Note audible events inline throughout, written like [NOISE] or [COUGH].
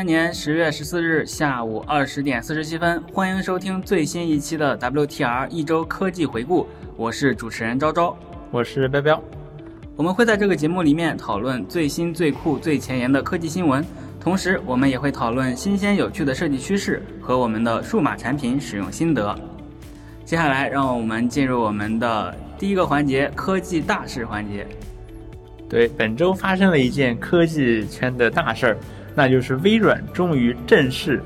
三年十月十四日下午二十点四十七分，欢迎收听最新一期的 WTR 一周科技回顾。我是主持人昭昭，我是彪彪。我们会在这个节目里面讨论最新、最酷、最前沿的科技新闻，同时我们也会讨论新鲜有趣的设计趋势和我们的数码产品使用心得。接下来，让我们进入我们的第一个环节——科技大事环节。对，本周发生了一件科技圈的大事儿，那就是微软终于正式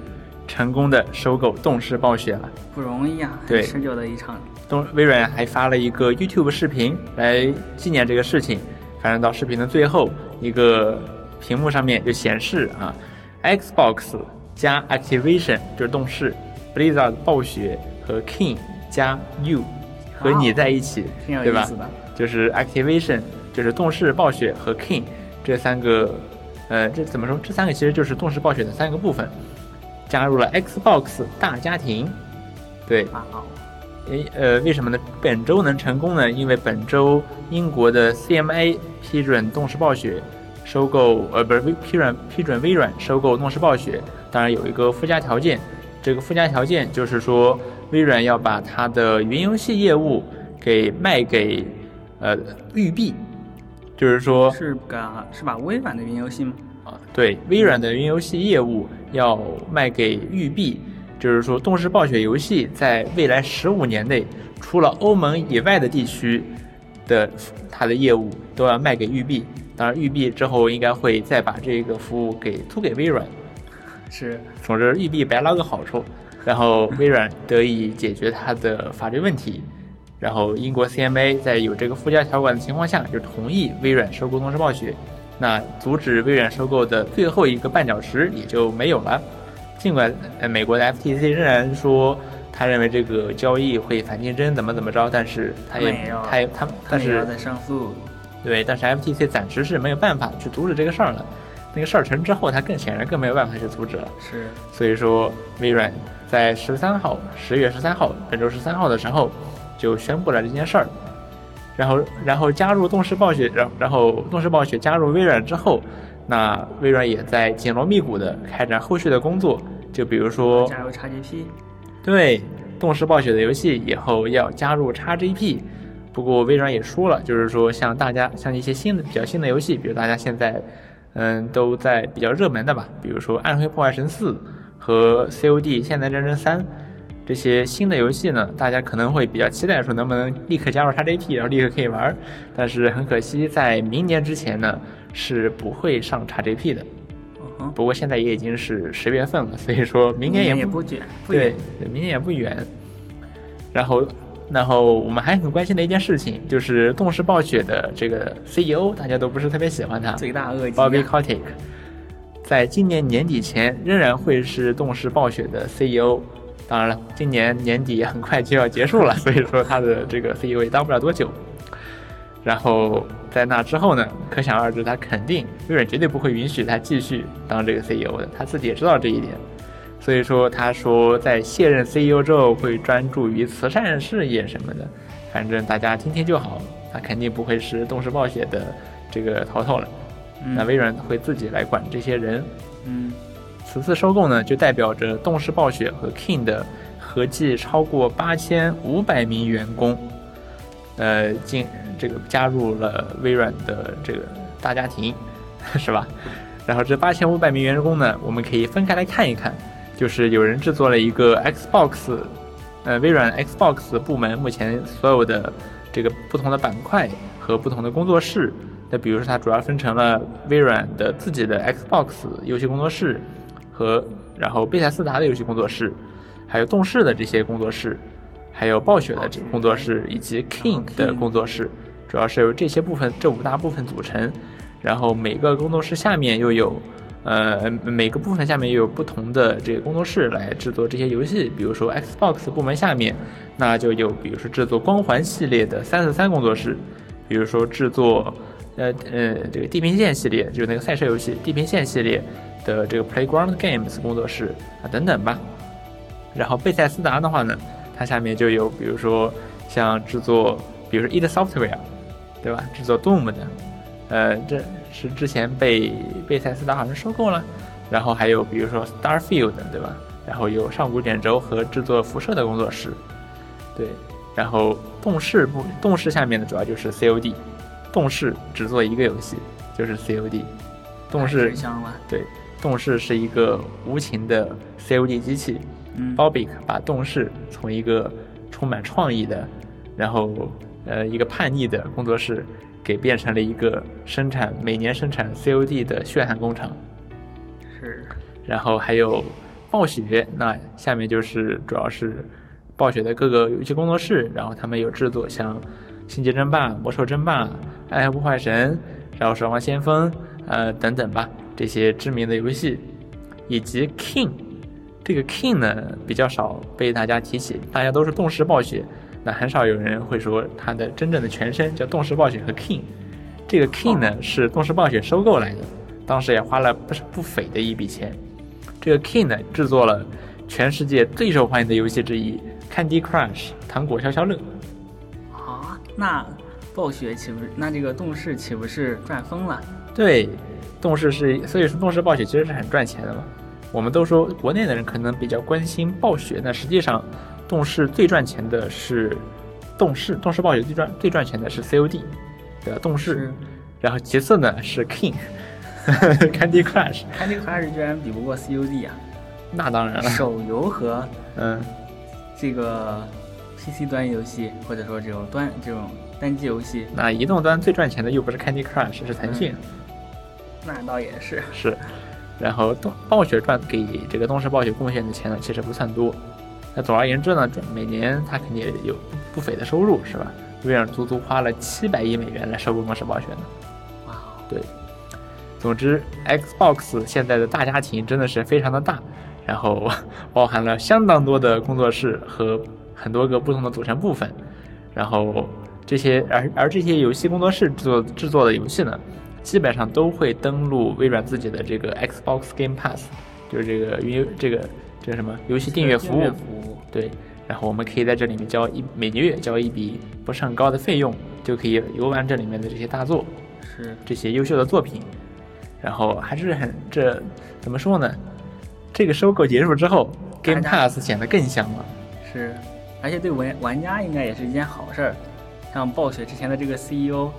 成功的收购动视暴雪了。不容易啊，对，持久的一场。动微软还发了一个 YouTube 视频来纪念这个事情。反正到视频的最后，一个屏幕上面就显示啊，Xbox 加 Activation 就是动视，Blizzard 暴雪和 King 加 You 和你在一起，对吧？就是 Activation。就是动视暴雪和 King 这三个，呃，这怎么说？这三个其实就是动视暴雪的三个部分，加入了 Xbox 大家庭。对，诶，呃，为什么呢？本周能成功呢？因为本周英国的 CMA 批准动视暴雪收购，呃，不是批准批准微软收购动视暴雪。当然有一个附加条件，这个附加条件就是说，微软要把它的云游戏业务给卖给，呃，育碧。就是说，是把是把微软的云游戏吗？啊，对，微软的云游戏业务要卖给育碧。就是说，动视暴雪游戏在未来十五年内，除了欧盟以外的地区的它的业务都要卖给育碧。当然，育碧之后应该会再把这个服务给租给微软。[LAUGHS] 是，总之，育碧白捞个好处，然后微软得以解决它的法律问题。然后英国 CMA 在有这个附加条款的情况下，就同意微软收购动视暴雪，那阻止微软收购的最后一个绊脚石也就没有了。尽管呃美国的 FTC 仍然说他认为这个交易会反竞争，怎么怎么着，但是他也他也他但是在上诉，对，但是 FTC 暂时是没有办法去阻止这个事儿了。那个事儿成之后，他更显然更没有办法去阻止了。是，所以说微软在十三号，十月十三号，本周十三号的时候。就宣布了这件事儿，然后，然后加入动视暴雪，然然后动视暴雪加入微软之后，那微软也在紧锣密鼓的开展后续的工作，就比如说加入 XGP，对，动视暴雪的游戏以后要加入 XGP，不过微软也说了，就是说像大家像一些新的比较新的游戏，比如大家现在嗯都在比较热门的吧，比如说暗黑破坏神四和 COD 现代战争三。这些新的游戏呢，大家可能会比较期待，说能不能立刻加入 XGP，然后立刻可以玩。但是很可惜，在明年之前呢，是不会上 XGP 的。不过现在也已经是十月份了，所以说明年也不远。对，明年也不远。然后，然后我们还很关心的一件事情，就是动视暴雪的这个 CEO，大家都不是特别喜欢他。最大恶极。Bobby Kotick，在今年年底前仍然会是动视暴雪的 CEO。当然了，今年年底很快就要结束了，所以说他的这个 CEO 也当不了多久。然后在那之后呢，可想而知，他肯定微软绝对不会允许他继续当这个 CEO 的，他自己也知道这一点。所以说，他说在卸任 CEO 之后会专注于慈善事业什么的，反正大家听听就好。他肯定不会是动视暴雪的这个头头了，那微软会自己来管这些人。嗯。此次收购呢，就代表着动视暴雪和 King 的合计超过八千五百名员工，呃，进这个加入了微软的这个大家庭，[LAUGHS] 是吧？然后这八千五百名员工呢，我们可以分开来看一看，就是有人制作了一个 Xbox，呃，微软 Xbox 部门目前所有的这个不同的板块和不同的工作室，那比如说它主要分成了微软的自己的 Xbox 游戏工作室。和然后贝塞斯达的游戏工作室，还有动视的这些工作室，还有暴雪的这工作室以及 King 的工作室，主要是由这些部分这五大部分组成。然后每个工作室下面又有，呃，每个部分下面又有不同的这个工作室来制作这些游戏。比如说 Xbox 部门下面，那就有比如说制作光环系列的三四三工作室，比如说制作，呃呃这个地平线系列就是那个赛车游戏地平线系列。的这个 Playground Games 工作室啊等等吧，然后贝塞斯达的话呢，它下面就有比如说像制作，比如说 id Software，对吧？制作 Doom 的，呃，这是之前被贝塞斯达好像收购了，然后还有比如说 Starfield，对吧？然后有上古卷轴和制作辐射的工作室，对。然后动视部动视下面的主要就是 COD，动视只做一个游戏，就是 COD。动视。对，动视是一个无情的 COD 机器。嗯 Bobic 把动视从一个充满创意的，然后呃一个叛逆的工作室，给变成了一个生产每年生产 COD 的血汗工厂。是。然后还有暴雪，那下面就是主要是暴雪的各个游戏工作室，然后他们有制作像《星际争霸》《魔兽争霸》《暗黑破坏神》，然后《守望先锋》呃等等吧，这些知名的游戏，以及 King。这个 King 呢比较少被大家提起，大家都是动视暴雪，那很少有人会说它的真正的全称叫动视暴雪和 King。这个 King 呢是动视暴雪收购来的，当时也花了不是不菲的一笔钱。这个 King 呢制作了全世界最受欢迎的游戏之一《Candy Crush》糖果消消乐。啊，那暴雪岂不是那这个动视岂不是赚疯了？对，动视是所以说动视暴雪其实是很赚钱的嘛。我们都说国内的人可能比较关心暴雪，那实际上动视最赚钱的是动视，动视暴雪最赚最赚钱的是 COD，对吧？动视，然后其次呢是 King，Candy [LAUGHS] Crush，Candy Crush 居然比不过 COD 啊？那当然了，手游和 [LAUGHS] 嗯这个 PC 端游戏或者说这种端这种单机游戏，那移动端最赚钱的又不是 Candy Crush，是腾讯。那倒也是是。然后动暴雪赚给这个东视暴雪贡献的钱呢，其实不算多。那总而言之呢，每年他肯定也有不菲的收入，是吧？微软足足花了七百亿美元来收购动视暴雪呢。哇，对。总之，Xbox 现在的大家庭真的是非常的大，然后 [LAUGHS] 包含了相当多的工作室和很多个不同的组成部分。然后这些而而这些游戏工作室制作制作的游戏呢？基本上都会登录微软自己的这个 Xbox Game Pass，就是这个云这个这个什么游戏订阅服务。对，然后我们可以在这里面交一每个月交一笔不是很高的费用，就可以游玩这里面的这些大作，是这些优秀的作品。然后还是很这怎么说呢？这个收购结束之后，Game Pass 显得更香了。是，而且对玩玩家应该也是一件好事儿。像暴雪之前的这个 CEO。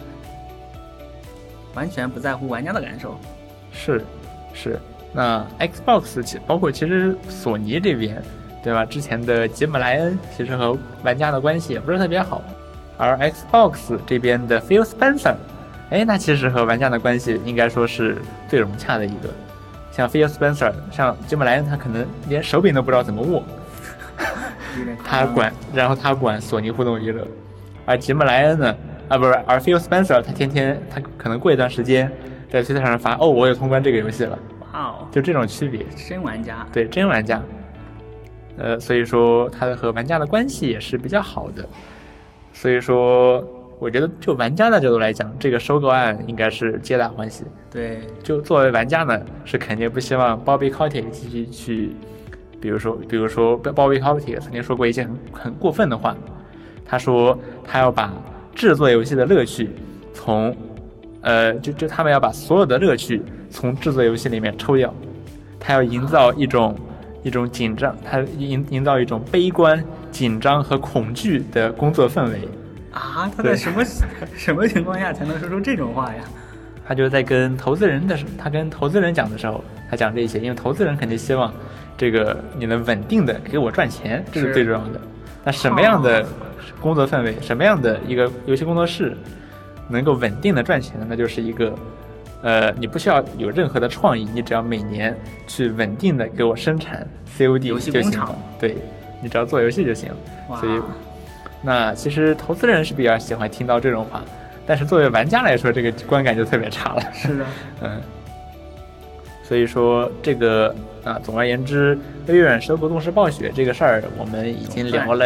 完全不在乎玩家的感受，是，是。那 Xbox 其包括其实索尼这边，对吧？之前的吉姆莱恩其实和玩家的关系也不是特别好，而 Xbox 这边的 Phil Spencer，哎，那其实和玩家的关系应该说是最融洽的一个。像 Phil Spencer，像吉姆莱恩，他可能连手柄都不知道怎么握，[LAUGHS] 他管，然后他管索尼互动娱乐，而吉姆莱恩呢？啊，不是，而 Phil Spencer 他天天他可能过一段时间在推特上发，哦，我也通关这个游戏了，哇哦，就这种区别，真玩家，对，真玩家，呃，所以说他和玩家的关系也是比较好的，所以说我觉得就玩家的角度来讲，这个收购案应该是皆大欢喜。对，就作为玩家呢，是肯定不希望 Bobby Kotick 继续去，比如说，比如说 Bobby Kotick 曾经说过一些很很过分的话，他说他要把。制作游戏的乐趣，从，呃，就就他们要把所有的乐趣从制作游戏里面抽掉，他要营造一种一种紧张，他营营造一种悲观、紧张和恐惧的工作氛围。啊，他在什么 [LAUGHS] 什么情况下才能说出这种话呀？他就在跟投资人的时，他跟投资人讲的时候，他讲这些，因为投资人肯定希望这个你能稳定的给我赚钱，这是最重要的。那什么样的？工作氛围什么样的一个游戏工作室能够稳定的赚钱呢？那就是一个，呃，你不需要有任何的创意，你只要每年去稳定的给我生产 COD 游戏工厂，对你只要做游戏就行了。所以，那其实投资人是比较喜欢听到这种话，但是作为玩家来说，这个观感就特别差了。是的，[LAUGHS] 嗯。所以说这个啊，总而言之，微软收购动视暴雪这个事儿，我们已经聊了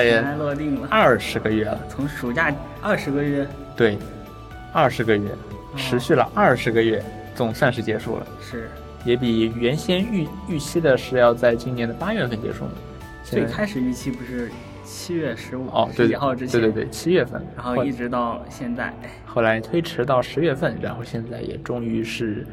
二十个月了。从暑假二十个月，对，二十个月，持续了二十个月，总算是结束了。是，也比原先预预期的是要在今年的八月份结束嘛。最开始预期不是七月十五哦，对，号之前，对对对，七月份，然后一直到现在，后来推迟到十月份，然后现在也终于是。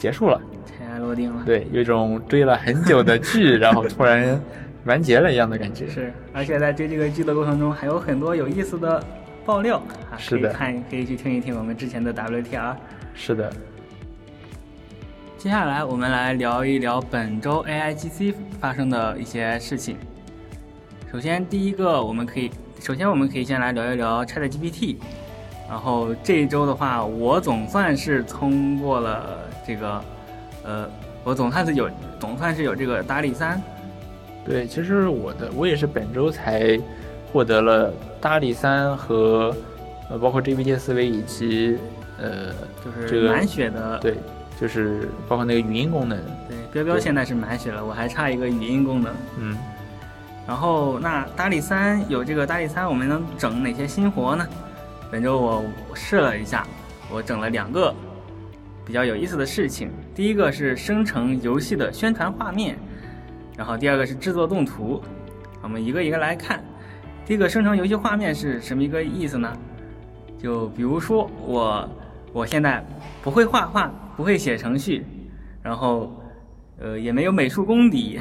结束了，尘埃落定了。对，有一种追了很久的剧，[LAUGHS] 然后突然完结了一样的感觉。是，而且在追这个剧的过程中，还有很多有意思的爆料啊，是的可以看，可以去听一听我们之前的 WTR。是的，接下来我们来聊一聊本周 AIGC 发生的一些事情。首先，第一个我们可以，首先我们可以先来聊一聊 ChatGPT。然后这一周的话，我总算是通过了这个，呃，我总算是有，总算是有这个大力三。对，其实我的我也是本周才获得了大力三和呃，包括 GPT 思维以及呃，就是满血的，对，就是包括那个语音功能。对，彪彪现在是满血了，我还差一个语音功能。嗯。然后那大力三有这个大力三，我们能整哪些新活呢？本周我试了一下，我整了两个比较有意思的事情。第一个是生成游戏的宣传画面，然后第二个是制作动图。我们一个一个来看。第一个生成游戏画面是什么一个意思呢？就比如说我我现在不会画画，不会写程序，然后呃也没有美术功底，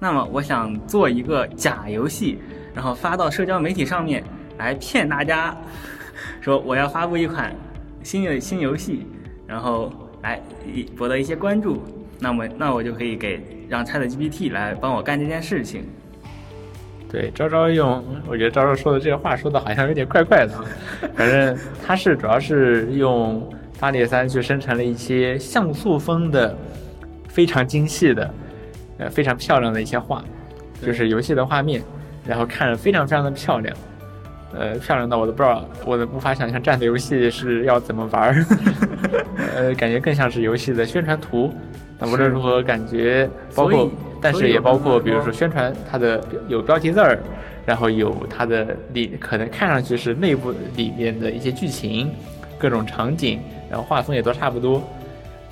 那么我想做一个假游戏，然后发到社交媒体上面来骗大家。说我要发布一款新的新游戏，然后来博得一些关注，那么那我就可以给让 ChatGPT 来帮我干这件事情。对，昭昭用，我觉得昭昭说的这个话说的好像有点怪怪的，[LAUGHS] 反正他是主要是用八点三去生成了一些像素风的非常精细的，呃非常漂亮的一些画，就是游戏的画面，然后看着非常非常的漂亮。呃，漂亮到我都不知道，我都无法想象这样的游戏是要怎么玩儿。[LAUGHS] 呃，感觉更像是游戏的宣传图。那无论如何，感觉包括，但是也包括，比如说宣传它的有标题字儿，然后有它的里可能看上去是内部里面的一些剧情，各种场景，然后画风也都差不多。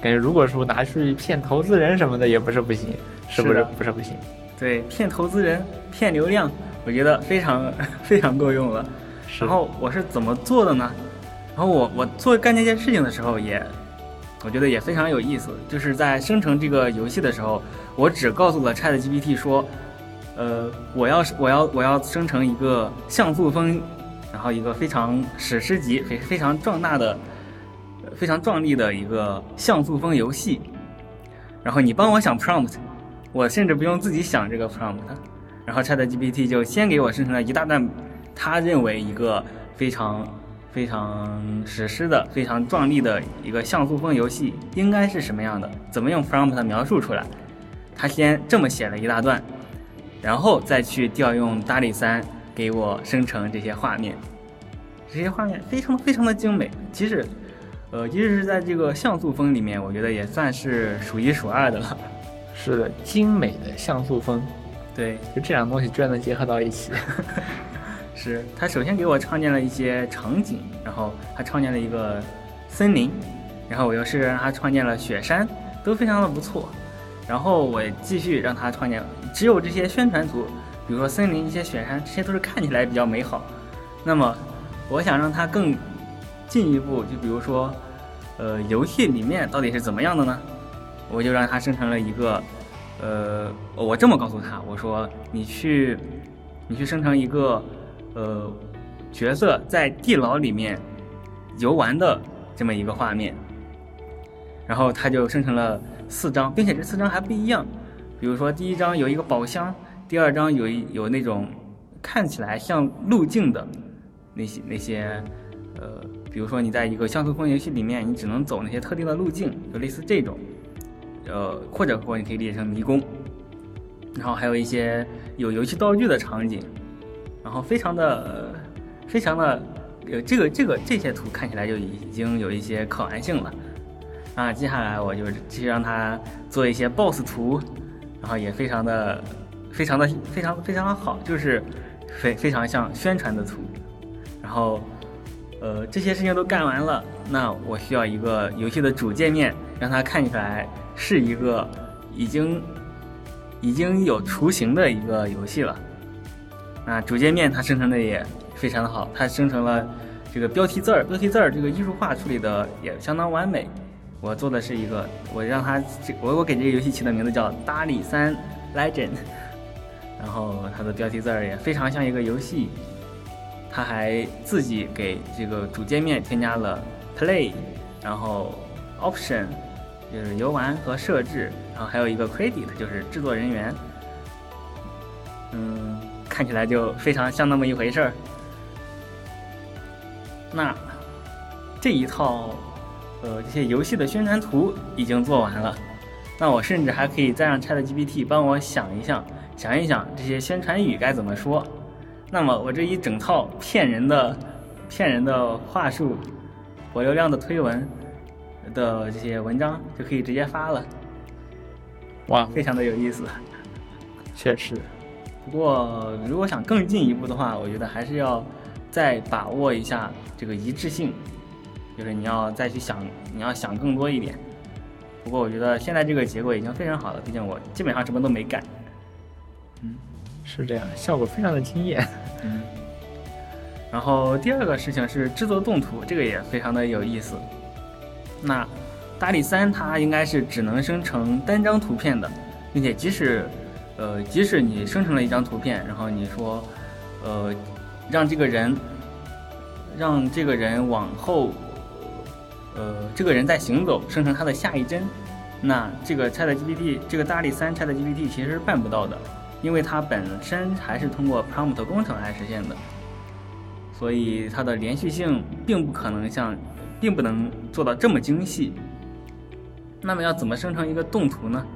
感觉如果说拿去骗投资人什么的也不是不行，是不是？不是不行。对，骗投资人，骗流量。我觉得非常 [LAUGHS] 非常够用了，然后我是怎么做的呢？然后我我做干这件事情的时候也，我觉得也非常有意思。就是在生成这个游戏的时候，我只告诉了 Chat GPT 说，呃，我要我要我要生成一个像素风，然后一个非常史诗级、非非常壮大的、非常壮丽的一个像素风游戏。然后你帮我想 prompt，我甚至不用自己想这个 prompt。然后 ChatGPT 就先给我生成了一大段，他认为一个非常非常史诗的、非常壮丽的一个像素风游戏应该是什么样的，怎么用 prompt 描述出来。他先这么写了一大段，然后再去调用 DALL-E 3给我生成这些画面。这些画面非常非常的精美，即使呃，即使是在这个像素风里面，我觉得也算是数一数二的了。是的，精美的像素风。对，就这两个东西居然能结合到一起，[LAUGHS] 是他首先给我创建了一些场景，然后他创建了一个森林，然后我又是让他创建了雪山，都非常的不错。然后我继续让他创建，只有这些宣传图，比如说森林、一些雪山，这些都是看起来比较美好。那么我想让他更进一步，就比如说，呃，游戏里面到底是怎么样的呢？我就让他生成了一个。呃，我这么告诉他，我说你去，你去生成一个，呃，角色在地牢里面游玩的这么一个画面，然后它就生成了四张，并且这四张还不一样，比如说第一张有一个宝箱，第二张有有那种看起来像路径的那些那些，呃，比如说你在一个像素风游戏里面，你只能走那些特定的路径，就类似这种。呃，或者说你可以理解成迷宫，然后还有一些有游戏道具的场景，然后非常的非常的，呃，这个这个这些图看起来就已经有一些可玩性了。啊，接下来我就继续让他做一些 BOSS 图，然后也非常的非常的非常非常的好，就是非非常像宣传的图。然后，呃，这些事情都干完了，那我需要一个游戏的主界面，让它看起来。是一个已经已经有雏形的一个游戏了，啊，主界面它生成的也非常的好，它生成了这个标题字儿，标题字儿这个艺术化处理的也相当完美，我做的是一个，我让它这我我给这个游戏起的名字叫《大力三 Legend》，然后它的标题字儿也非常像一个游戏。它还自己给这个主界面添加了 Play，然后 Option 就是游玩和设置，然后还有一个 Credit 就是制作人员。嗯，看起来就非常像那么一回事儿。那这一套呃这些游戏的宣传图已经做完了，那我甚至还可以再让 ChatGPT 帮我想一想，想一想这些宣传语该怎么说。那么我这一整套骗人的、骗人的话术、博流量的推文的这些文章就可以直接发了，哇，非常的有意思。确实，不过如果想更进一步的话，我觉得还是要再把握一下这个一致性，就是你要再去想，你要想更多一点。不过我觉得现在这个结果已经非常好了，毕竟我基本上什么都没改。嗯。是这样，效果非常的惊艳。嗯，然后第二个事情是制作动图，这个也非常的有意思。那大力三它应该是只能生成单张图片的，并且即使呃即使你生成了一张图片，然后你说呃让这个人让这个人往后呃这个人在行走，生成他的下一帧，那这个 ChatGPT 这个大力三 ChatGPT 其实是办不到的。因为它本身还是通过 prompt 工程来实现的，所以它的连续性并不可能像，并不能做到这么精细。那么要怎么生成一个动图呢？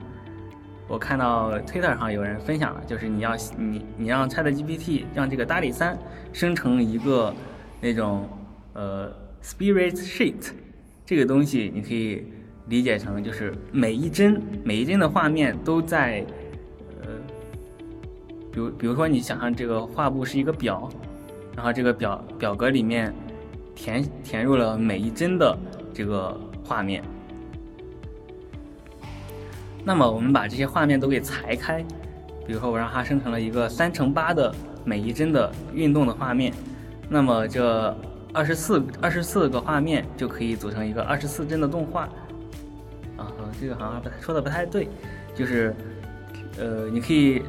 我看到 Twitter 上有人分享了，就是你要你你让 ChatGPT 让这个达里三生成一个那种呃 Spirit Sheet，这个东西你可以理解成就是每一帧每一帧的画面都在呃。比如，比如说，你想象这个画布是一个表，然后这个表表格里面填填入了每一帧的这个画面。那么，我们把这些画面都给裁开，比如说，我让它生成了一个三乘八的每一帧的运动的画面，那么这二十四二十四个画面就可以组成一个二十四帧的动画。啊，这个好像不太说的不太对，就是，呃，你可以。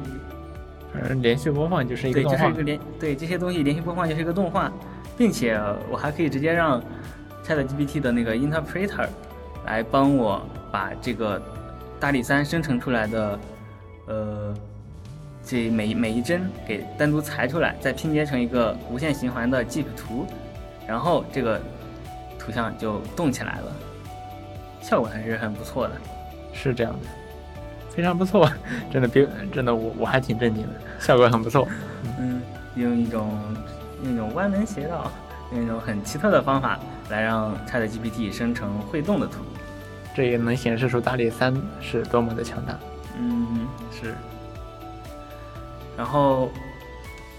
嗯，连续播放就是一个对，就是一个连对这些东西连续播放就是一个动画，并且我还可以直接让 ChatGPT 的那个 Interpreter 来帮我把这个大力三生成出来的呃这每每一帧给单独裁出来，再拼接成一个无限循环的 GIF 图，然后这个图像就动起来了，效果还是很不错的。是这样的。非常不错，[LAUGHS] 真的，比真的，我我还挺震惊的，效果很不错。嗯，用一种用一种歪门邪道，用一种很奇特的方法来让 ChatGPT 生成会动的图，这也能显示出大力三是多么的强大。嗯，是。然后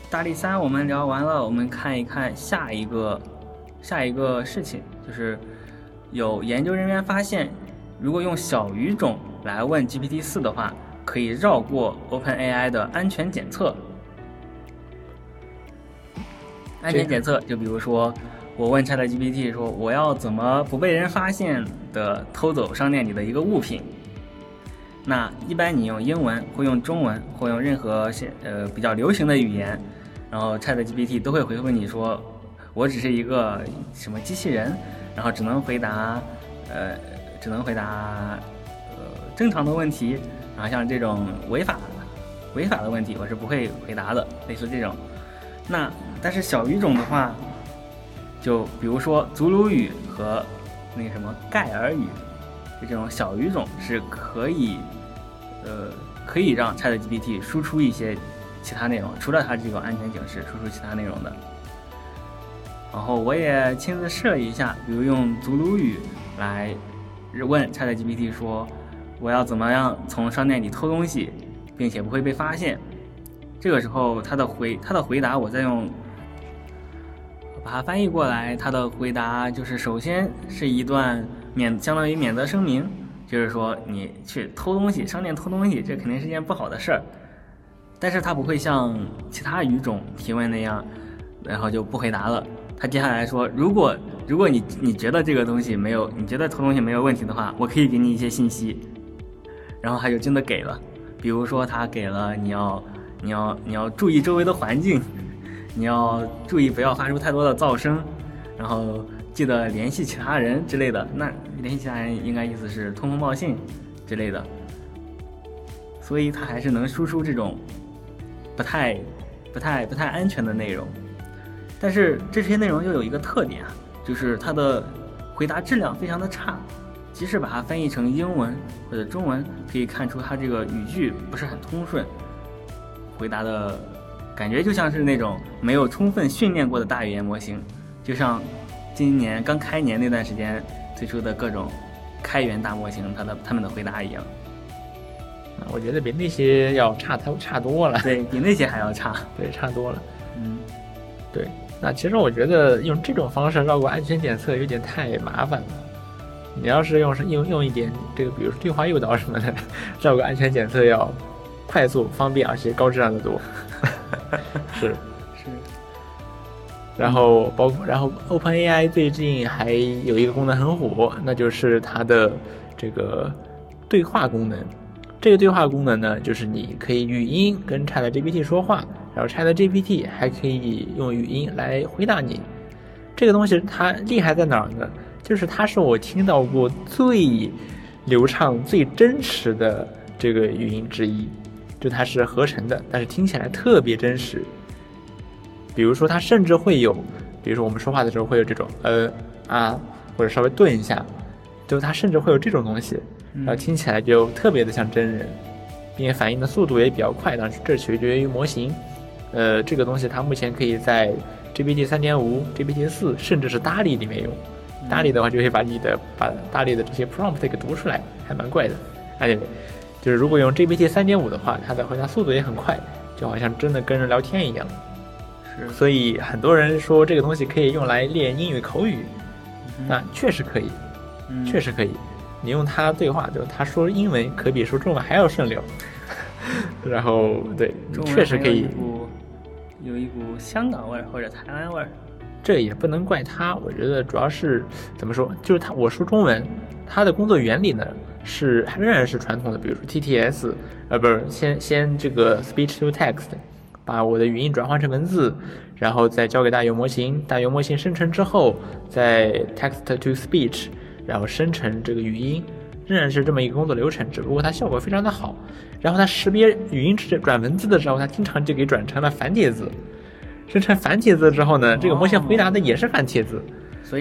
大力三我们聊完了，我们看一看下一个下一个事情，就是有研究人员发现，如果用小语种。来问 GPT 四的话，可以绕过 OpenAI 的安全检测。安全检测，就比如说，我问 ChatGPT 说，我要怎么不被人发现的偷走商店里的一个物品？那一般你用英文，或用中文，或用任何现呃比较流行的语言，然后 ChatGPT 都会回复你说，我只是一个什么机器人，然后只能回答，呃，只能回答呃。正常的问题，然后像这种违法、违法的问题，我是不会回答的。类似这种，那但是小语种的话，就比如说祖鲁语和那个什么盖尔语，就这种小语种是可以，呃，可以让 ChatGPT 输出一些其他内容，除了它这个安全警示，输出其他内容的。然后我也亲自试了一下，比如用祖鲁语来问 ChatGPT 说。我要怎么样从商店里偷东西，并且不会被发现？这个时候，他的回他的回答，我再用把它翻译过来。他的回答就是：首先是一段免相当于免责声明，就是说你去偷东西，商店偷东西，这肯定是件不好的事儿。但是他不会像其他语种提问那样，然后就不回答了。他接下来说，如果如果你你觉得这个东西没有，你觉得偷东西没有问题的话，我可以给你一些信息。然后他就真的给了，比如说他给了你要你要你要注意周围的环境，你要注意不要发出太多的噪声，然后记得联系其他人之类的。那联系其他人应该意思是通风报信之类的。所以他还是能输出这种不太不太不太安全的内容。但是这些内容又有一个特点啊，就是它的回答质量非常的差，即使把它翻译成英文或者中文，可以看出它这个语句不是很通顺，回答的感觉就像是那种没有充分训练过的大语言模型，就像今年刚开年那段时间推出的各种开源大模型，它的他们的回答一样。我觉得比那些要差太差多了，对比那些还要差，对，差多了，嗯，对。那其实我觉得用这种方式绕过安全检测有点太麻烦了。你要是用是用用一点这个，比如说对话诱导什么的，[LAUGHS] 绕过安全检测要快速、方便，而且高质量的多。是是。[LAUGHS] 然后包括然后 OpenAI 最近还有一个功能很火，那就是它的这个对话功能。这个对话功能呢，就是你可以语音跟 ChatGPT 说话。然后 ChatGPT 还可以用语音来回答你，这个东西它厉害在哪儿呢？就是它是我听到过最流畅、最真实的这个语音之一，就它是合成的，但是听起来特别真实。比如说，它甚至会有，比如说我们说话的时候会有这种呃啊，或者稍微顿一下，就它甚至会有这种东西，然后听起来就特别的像真人，并且反应的速度也比较快，但是这取决于模型。呃，这个东西它目前可以在 GPT 三点五、GPT 四，甚至是 DALL-E 里面用。DALL-E 的话就会把你的把 DALL-E 的这些 prompt 给读出来，还蛮怪的。而且，就是如果用 GPT 三点五的话，它的回答速度也很快，就好像真的跟人聊天一样。是。所以很多人说这个东西可以用来练英语口语，那确实可以，确实可以。你用它对话，就他说英文可比说中文还要顺溜。[LAUGHS] 然后对，确实可以。有一股香港味儿或者台湾味儿，这也不能怪他。我觉得主要是怎么说，就是他我说中文，他的工作原理呢是仍然是传统的，比如说 TTS，呃，不是先先这个 speech to text，把我的语音转换成文字，然后再交给大语模型，大语模型生成之后，再 text to speech，然后生成这个语音，仍然是这么一个工作流程，只不过它效果非常的好。然后它识别语音转转文字的时候，它经常就给转成了繁体字。生成繁体字之后呢，这个模型回答的也是繁体字。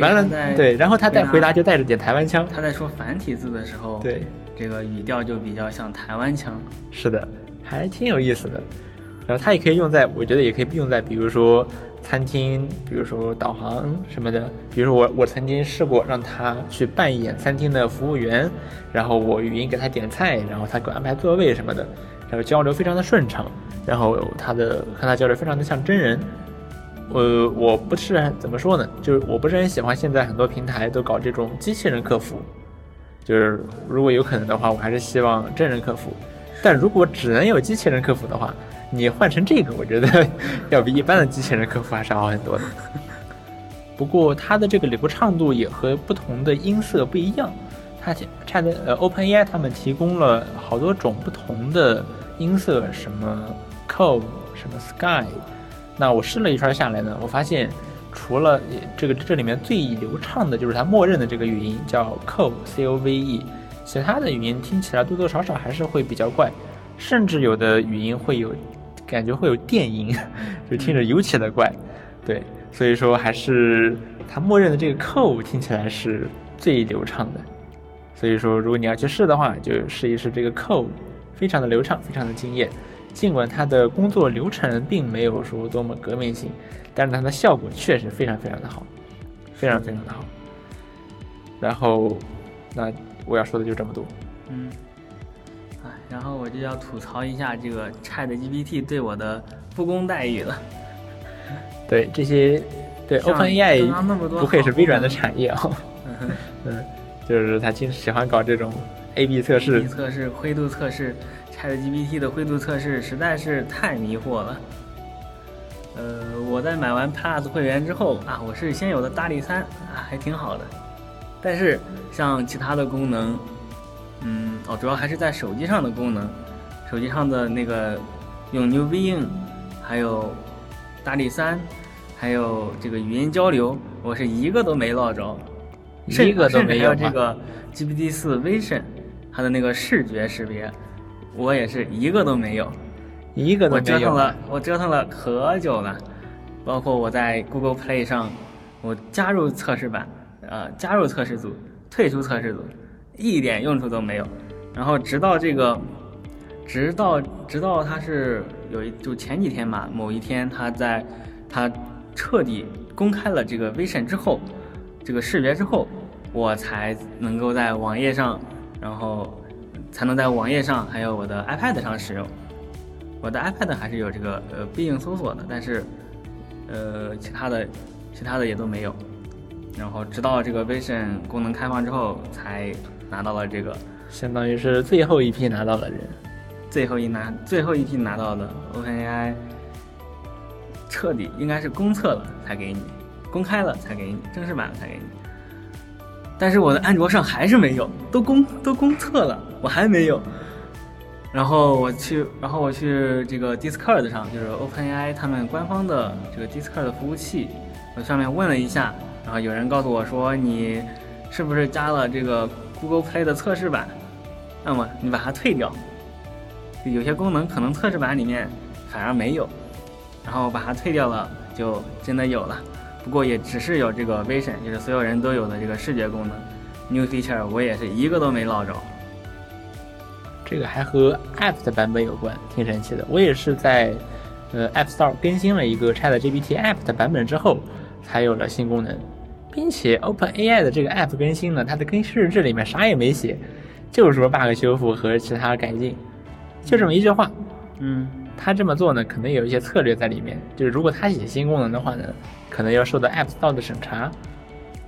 完了，对，然后他再回答就带着点台湾腔。他在说繁体字的时候，对，这个语调就比较像台湾腔。是的，还挺有意思的。然后它也可以用在，我觉得也可以用在，比如说餐厅，比如说导航什么的。比如说我我曾经试过让他去扮演餐厅的服务员，然后我语音给他点菜，然后他给我安排座位什么的，然后交流非常的顺畅，然后他的和他交流非常的像真人。呃，我不是怎么说呢，就是我不是很喜欢现在很多平台都搞这种机器人客服，就是如果有可能的话，我还是希望真人客服。但如果只能有机器人客服的话，你换成这个，我觉得 [LAUGHS] 要比一般的机器人客服还是好很多的。不过它的这个流畅度也和不同的音色不一样。它差的呃，OpenAI 他们提供了好多种不同的音色，什么 Cove，什么 Sky。那我试了一圈下来呢，我发现除了这个这里面最流畅的就是它默认的这个语音叫 Cove，C O V E，其他的语音听起来多多少少还是会比较怪，甚至有的语音会有。感觉会有电音，[LAUGHS] 就听着尤其的怪，对，所以说还是它默认的这个 code 听起来是最流畅的，所以说如果你要去试的话，就试一试这个 code，非常的流畅，非常的惊艳。尽管它的工作流程并没有说多么革命性，但是它的效果确实非常非常的好，非常非常的好。然后，那我要说的就这么多，嗯。然后我就要吐槽一下这个 Chat GPT 对我的不公待遇了。[LAUGHS] 对这些，对 OpenAI 不愧是微软的产业啊。[LAUGHS] 嗯，就是他经喜欢搞这种 A/B 测试 b。测试灰度测试，Chat GPT 的灰度测试实在是太迷惑了。呃，我在买完 Plus 会员之后啊，我是先有的大力三啊，还挺好的。但是像其他的功能，嗯，哦，主要还是在手机上的功能，手机上的那个用 New Being，还有大力三，还有这个语音交流，我是一个都没落着，一个都没有这个 GPT 四 Vision，它的那个视觉识别，我也是一个都没有。一个都没有。我折腾了，我折腾了可久了，包括我在 Google Play 上，我加入测试版，呃，加入测试组，退出测试组，一点用处都没有。然后直到这个，直到直到它是有一就前几天吧，某一天它在它彻底公开了这个 Vision 之后，这个视觉之后，我才能够在网页上，然后才能在网页上还有我的 iPad 上使用。我的 iPad 还是有这个呃必应搜索的，但是呃其他的其他的也都没有。然后直到这个 Vision 功能开放之后，才拿到了这个，相当于是最后一批拿到的人，最后一拿最后一批拿到的 OpenAI 彻底应该是公测了才给你，公开了才给你，正式版才给你。但是我的安卓上还是没有，都公都公测了，我还没有。然后我去，然后我去这个 Discord 上，就是 OpenAI 他们官方的这个 Discord 服务器，我上面问了一下，然后有人告诉我说，你是不是加了这个 Google Play 的测试版？那么你把它退掉，有些功能可能测试版里面反而没有，然后把它退掉了，就真的有了。不过也只是有这个 Vision，就是所有人都有的这个视觉功能，New Feature 我也是一个都没捞着。这个还和 App 的版本有关，挺神奇的。我也是在呃 App Store 更新了一个 ChatGPT App 的版本之后，才有了新功能，并且 OpenAI 的这个 App 更新呢，它的更新日志里面啥也没写，就是说 bug 修复和其他改进，就这么一句话。嗯，他这么做呢，可能有一些策略在里面，就是如果他写新功能的话呢，可能要受到 App Store 的审查，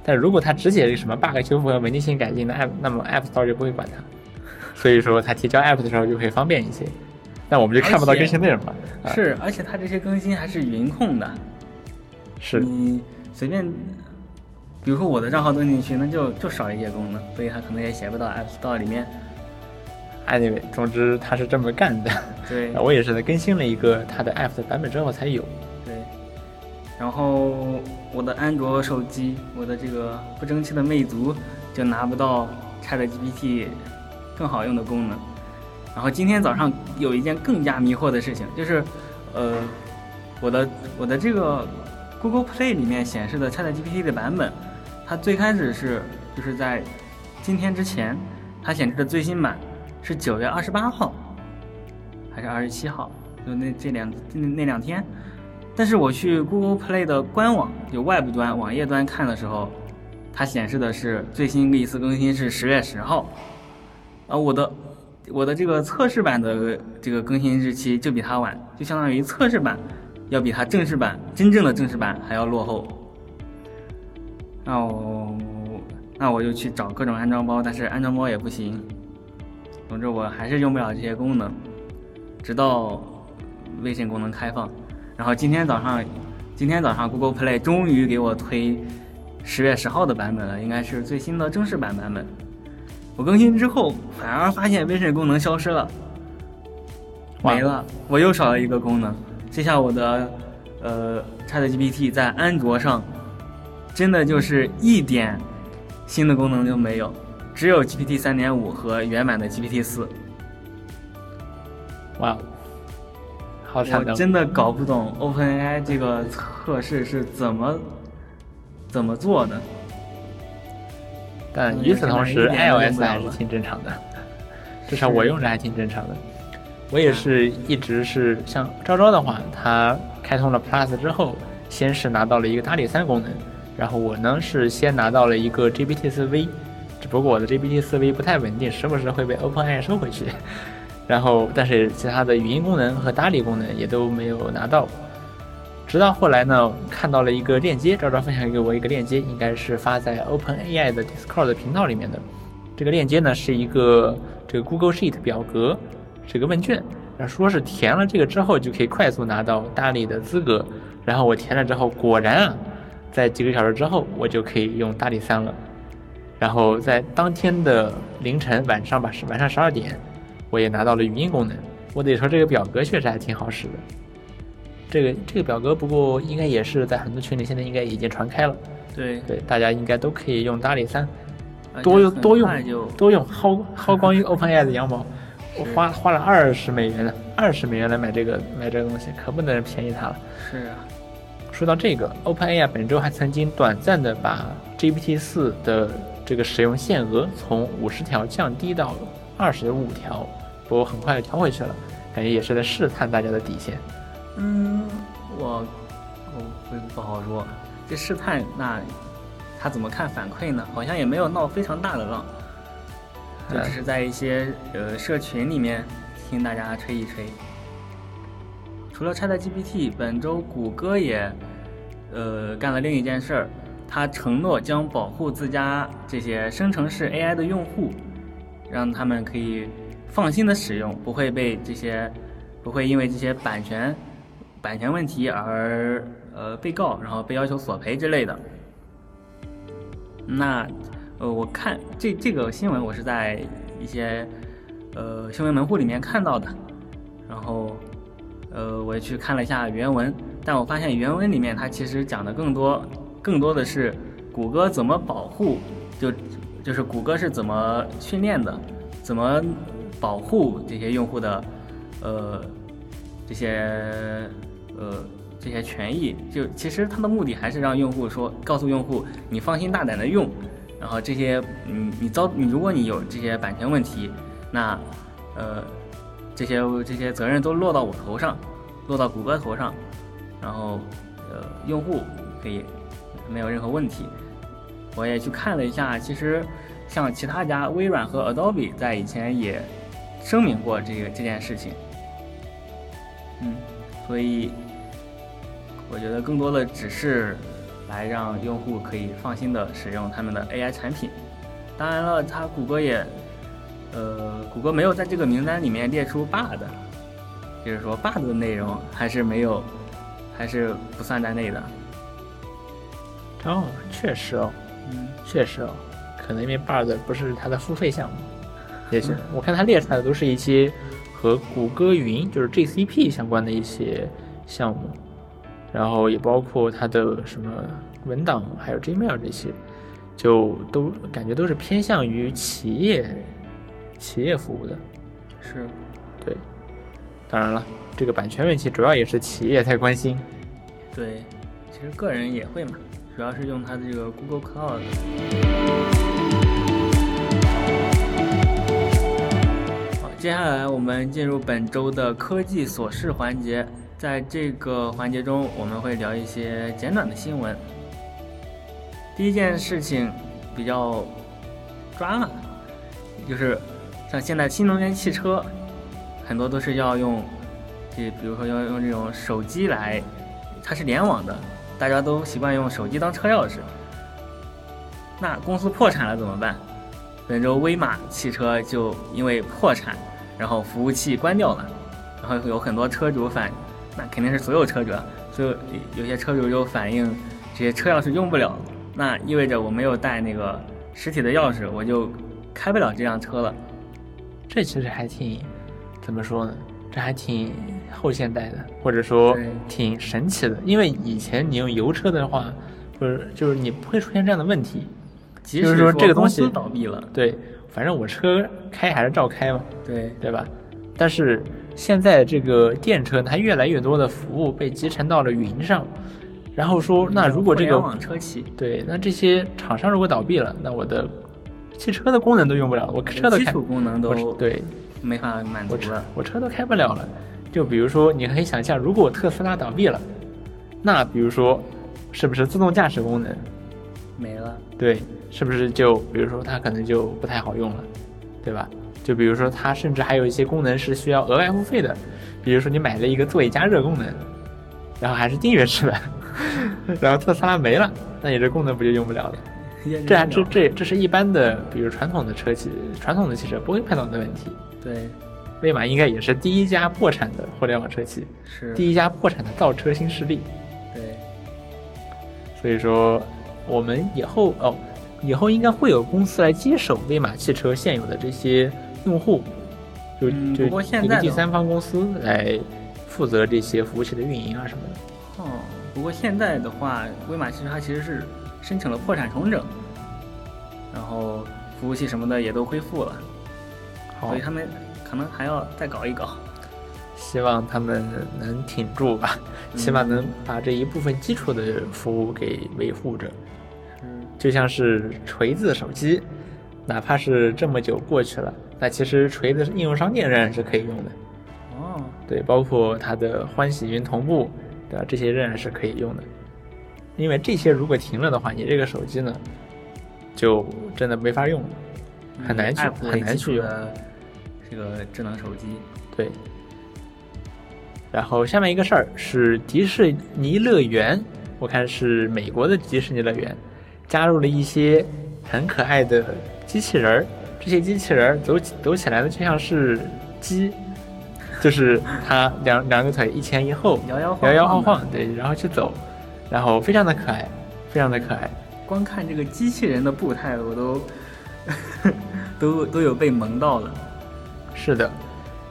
但如果他只写这个什么 bug 修复和稳定性改进的 App，那么 App Store 就不会管他。所以说，他提交 app 的时候就会方便一些，那我们就看不到更新内容了。是，而且它这些更新还是云控的，是。你随便，比如说我的账号登进去，那就就少一些功能，所以它可能也写不到 app store 里面。Anyway，总之它是这么干的。对，[LAUGHS] 我也是在更新了一个它的 app 的版本之后才有。对，然后我的安卓手机，我的这个不争气的魅族就拿不到 ChatGPT。更好用的功能，然后今天早上有一件更加迷惑的事情，就是，呃，我的我的这个 Google Play 里面显示的 ChatGPT 的版本，它最开始是就是在今天之前，它显示的最新版是九月二十八号，还是二十七号？就那这两那那两天，但是我去 Google Play 的官网，就外部端网页端看的时候，它显示的是最新的一次更新是十月十号。啊，我的我的这个测试版的这个更新日期就比它晚，就相当于测试版要比它正式版真正的正式版还要落后。那我那我就去找各种安装包，但是安装包也不行。总之我还是用不了这些功能，直到微信功能开放。然后今天早上，今天早上 Google Play 终于给我推十月十号的版本了，应该是最新的正式版版本。我更新之后，反而发现 Vision 功能消失了，没了，我又少了一个功能。这下我的呃 ChatGPT 在安卓上，真的就是一点新的功能都没有，只有 GPT 三点五和原版的 GPT 四。哇，好惨我真的搞不懂 OpenAI 这个测试是怎么怎么做的。但与此同时，iOS 还是挺正常的，至少我用着还挺正常的。我也是一直是像昭昭的话，他开通了 Plus 之后，先是拿到了一个打底三功能，然后我呢是先拿到了一个 GPT 四 V，只不过我的 GPT 四 V 不太稳定，时不时会被 OpenAI 收回去。然后，但是其他的语音功能和搭理功能也都没有拿到。直到后来呢，看到了一个链接，赵赵分享给我一个链接，应该是发在 OpenAI 的 Discord 频道里面的。这个链接呢是一个这个 Google Sheet 表格，是个问卷，然后说是填了这个之后就可以快速拿到大理的资格，然后我填了之后，果然啊，在几个小时之后我就可以用大理三了。然后在当天的凌晨晚上吧，是晚上十二点，我也拿到了语音功能。我得说这个表格确实还挺好使的。这个这个表格不过应该也是在很多群里现在应该已经传开了。对对，大家应该都可以用大理三，多用多用多用薅薅光一个 OpenAI 的羊毛。我花花了二十美元呢，二十美元来买这个买这个东西，可不能便宜它了。是啊，说到这个，OpenAI 本周还曾经短暂的把 GPT 四的这个使用限额从五十条降低到二十五条，不过很快就调回去了，感觉也是在试探大家的底线。嗯，我我不不好说，这试探那他怎么看反馈呢？好像也没有闹非常大的浪，就只是在一些呃社群里面听大家吹一吹。除了 ChatGPT，本周谷歌也呃干了另一件事儿，它承诺将保护自家这些生成式 AI 的用户，让他们可以放心的使用，不会被这些不会因为这些版权版权问题而呃被告，然后被要求索赔之类的。那呃，我看这这个新闻，我是在一些呃新闻门户里面看到的，然后呃我也去看了一下原文，但我发现原文里面它其实讲的更多更多的是谷歌怎么保护，就就是谷歌是怎么训练的，怎么保护这些用户的呃这些呃这些权益，就其实它的目的还是让用户说告诉用户你放心大胆的用，然后这些你你遭你如果你有这些版权问题，那呃这些这些责任都落到我头上，落到谷歌头上，然后呃用户可以没有任何问题。我也去看了一下，其实像其他家微软和 Adobe 在以前也声明过这个这件事情。嗯，所以我觉得更多的只是来让用户可以放心的使用他们的 AI 产品。当然了，它谷歌也，呃，谷歌没有在这个名单里面列出 bug，就是说 bug 的内容还是没有，还是不算在内的。哦，确实哦，嗯，确实哦，可能因为 Bard 不是它的付费项目，也许我看它列出来的都是一些和谷歌云就是 GCP 相关的一些项目，然后也包括它的什么文档，还有 Gmail 这些，就都感觉都是偏向于企业企业服务的。是，对，当然了，这个版权问题主要也是企业在关心。对，其实个人也会嘛，主要是用它的这个 Google Cloud。好，接下来我们进入本周的科技琐事环节，在这个环节中，我们会聊一些简短的新闻。第一件事情比较抓马，就是像现在新能源汽车，很多都是要用，这比如说要用这种手机来，它是联网的，大家都习惯用手机当车钥匙。那公司破产了怎么办？本周威马汽车就因为破产，然后服务器关掉了，然后有很多车主反，那肯定是所有车主，所有有些车主就反映这些车钥匙用不了，那意味着我没有带那个实体的钥匙，我就开不了这辆车了。这其实还挺，怎么说呢？这还挺后现代的，或者说挺神奇的。因为以前你用油车的话，不是就是你不会出现这样的问题。即使说这个东公西司倒闭了，对，反正我车开还是照开嘛，对对吧？但是现在这个电车，它越来越多的服务被集成到了云上，然后说，那如果这个网车企，对，那这些厂商如果倒闭了，那我的汽车的功能都用不了了，我车都开基础功能我都对没法满足我车了。我车都开不了了。就比如说，你可以想象，如果特斯拉倒闭了，那比如说，是不是自动驾驶功能？没了，对，是不是就比如说它可能就不太好用了，对吧？就比如说它甚至还有一些功能是需要额外付费的，比如说你买了一个座椅加热功能，然后还是订阅制的，[LAUGHS] 然后特斯拉没了，那你这功能不就用不了了？这还这这这是一般的，比如传统的车企、传统的汽车不会碰到的问题。对，威马应该也是第一家破产的互联网车企，是第一家破产的造车新势力。对，所以说，我们以后哦，以后应该会有公司来接手威马汽车现有的这些用户，就就嗯不过现一个在第三方公司来负责这些服务器的运营啊什么的。哦，不过现在的话，威马汽车它其实是申请了破产重整，然后服务器什么的也都恢复了，所以，他们可能还要再搞一搞。希望他们能挺住吧，嗯起码能把这一部分基础的服务给维护着。嗯，就像是锤子手机，哪怕是这么久过去了，那其实锤子应用商店仍然是可以用的。哦，对，包括它的欢喜云同步，对吧？这些仍然是可以用的。因为这些如果停了的话，你这个手机呢，就真的没法用了，很难去很难去用。这个智能手机。对。然后下面一个事儿是迪士尼乐园，我看是美国的迪士尼乐园，加入了一些很可爱的机器人儿。这些机器人儿走起走起来呢，就像是鸡，就是它两两个腿一前一后，[LAUGHS] 摇摇晃摇摇晃晃晃，对，然后去走，然后非常的可爱，非常的可爱。光看这个机器人的步态，我都 [LAUGHS] 都都有被萌到了。是的，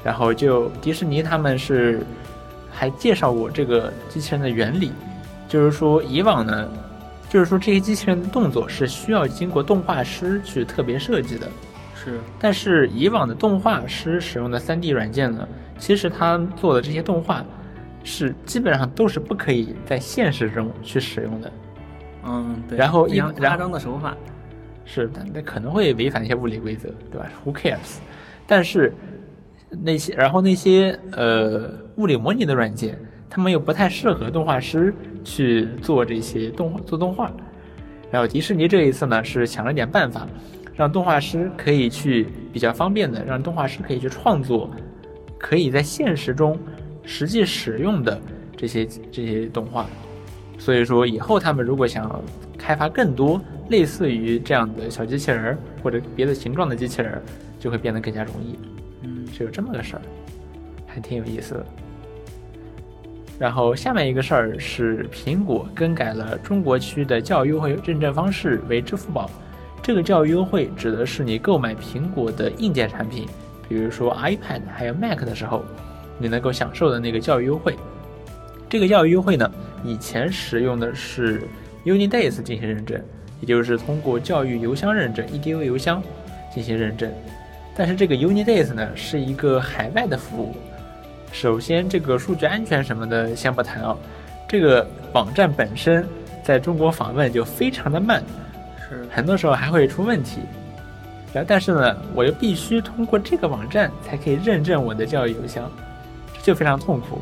然后就迪士尼他们是还介绍过这个机器人的原理，就是说以往呢，就是说这些机器人的动作是需要经过动画师去特别设计的，是，但是以往的动画师使用的 3D 软件呢，其实他做的这些动画是基本上都是不可以在现实中去使用的，嗯，对。然后一夸张的手法，是，但那可能会违反一些物理规则，对吧？Who cares？但是那些，然后那些呃物理模拟的软件，他们又不太适合动画师去做这些动画做动画。然后迪士尼这一次呢，是想了点办法，让动画师可以去比较方便的，让动画师可以去创作，可以在现实中实际使用的这些这些动画。所以说，以后他们如果想开发更多类似于这样的小机器人儿或者别的形状的机器人儿，就会变得更加容易。嗯，是有这么个事儿，还挺有意思的。然后下面一个事儿是苹果更改了中国区的教育优惠认证方式为支付宝。这个教育优惠指的是你购买苹果的硬件产品，比如说 iPad 还有 Mac 的时候，你能够享受的那个教育优惠。这个教育优惠呢，以前使用的是 Unidays 进行认证，也就是通过教育邮箱认证 EDU 邮箱进行认证。但是这个 Unidays 呢是一个海外的服务，首先这个数据安全什么的先不谈啊，这个网站本身在中国访问就非常的慢，是，很多时候还会出问题。然后但是呢，我又必须通过这个网站才可以认证我的教育邮箱，这就非常痛苦。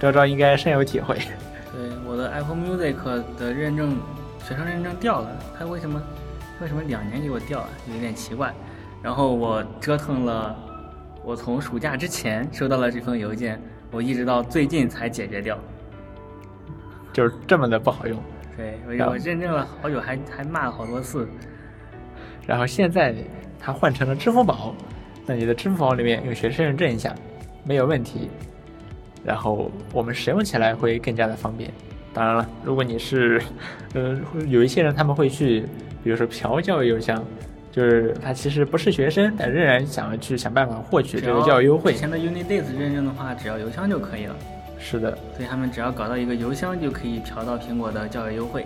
昭昭应该深有体会。对，我的 Apple Music 的认证，学生认证掉了，它为什么为什么两年给我掉啊，有点奇怪。然后我折腾了，我从暑假之前收到了这封邮件，我一直到最近才解决掉。就是这么的不好用。对，我我认证了好久，还还骂了好多次。然后现在它换成了支付宝，那你的支付宝里面用学生认证一下，没有问题。然后我们使用起来会更加的方便。当然了，如果你是，[LAUGHS] 呃，有一些人他们会去，比如说嫖教育邮箱，就是他其实不是学生，但仍然想要去想办法获取这个教育优惠以。前的 Unidays 认证的话，只要邮箱就可以了，是的，所以他们只要搞到一个邮箱就可以嫖到苹果的教育优惠。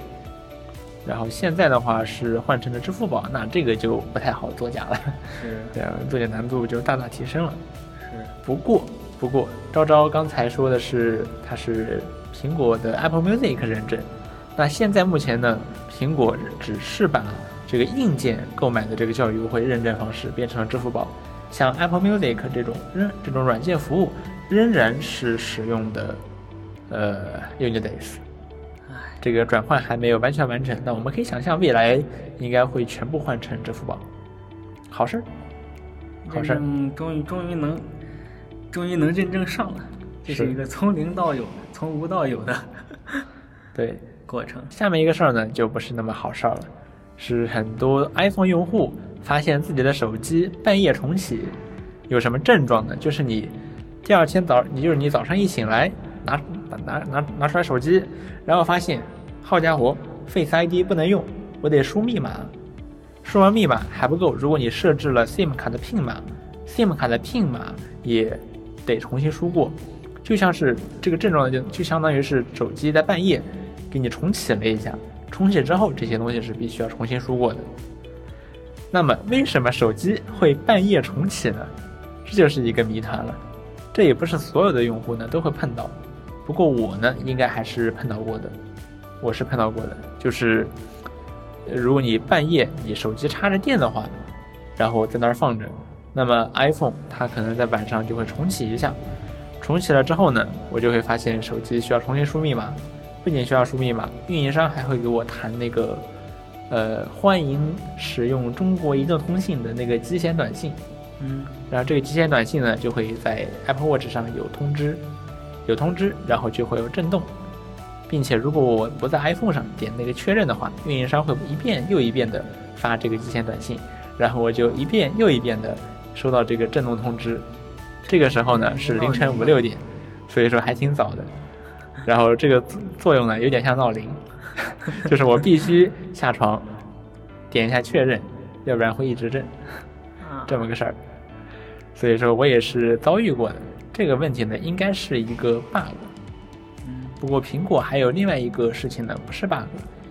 然后现在的话是换成了支付宝，那这个就不太好作假了，是 [LAUGHS] 这样作假难度就大大提升了。是，不过，不过，昭昭刚才说的是它是苹果的 Apple Music 认证，那现在目前呢，苹果只是把这个硬件购买的这个教育优惠认证方式变成了支付宝，像 Apple Music 这种仍这种软件服务仍然是使用的呃 Unidays，这个转换还没有完全完成，那我们可以想象未来应该会全部换成支付宝，好事儿。好事儿。证终于终于能，终于能认证上了，这是是一个从零到有、从无到有的 [LAUGHS] 对，[LAUGHS] 过程。下面一个事儿呢，就不是那么好事儿了，是很多 iPhone 用户发现自己的手机半夜重启，有什么症状呢？就是你第二天早，你就是你早上一醒来，拿拿拿拿出来手机，然后发现，好家伙，Face ID 不能用，我得输密码，输完密码还不够，如果你设置了 SIM 卡的 PIN 码，SIM 卡的 PIN 码也得重新输过，就像是这个症状就就相当于是手机在半夜给你重启了一下，重启之后这些东西是必须要重新输过的。那么为什么手机会半夜重启呢？这就是一个谜团了。这也不是所有的用户呢都会碰到，不过我呢应该还是碰到过的。我是碰到过的，就是如果你半夜你手机插着电的话，然后在那儿放着，那么 iPhone 它可能在晚上就会重启一下。重启了之后呢，我就会发现手机需要重新输密码，不仅需要输密码，运营商还会给我弹那个。呃，欢迎使用中国移动通信的那个机械短信，嗯，然后这个机械短信呢，就会在 Apple Watch 上有通知，有通知，然后就会有震动，并且如果我不在 iPhone 上点那个确认的话，运营商会一遍又一遍的发这个机械短信，然后我就一遍又一遍的收到这个震动通知，这个时候呢是凌晨五六点，所以说还挺早的，[LAUGHS] 然后这个作用呢有点像闹铃。[LAUGHS] 就是我必须下床，点一下确认，要不然会一直震，这么个事儿。所以说我也是遭遇过的。这个问题呢，应该是一个 bug。不过苹果还有另外一个事情呢，不是 bug，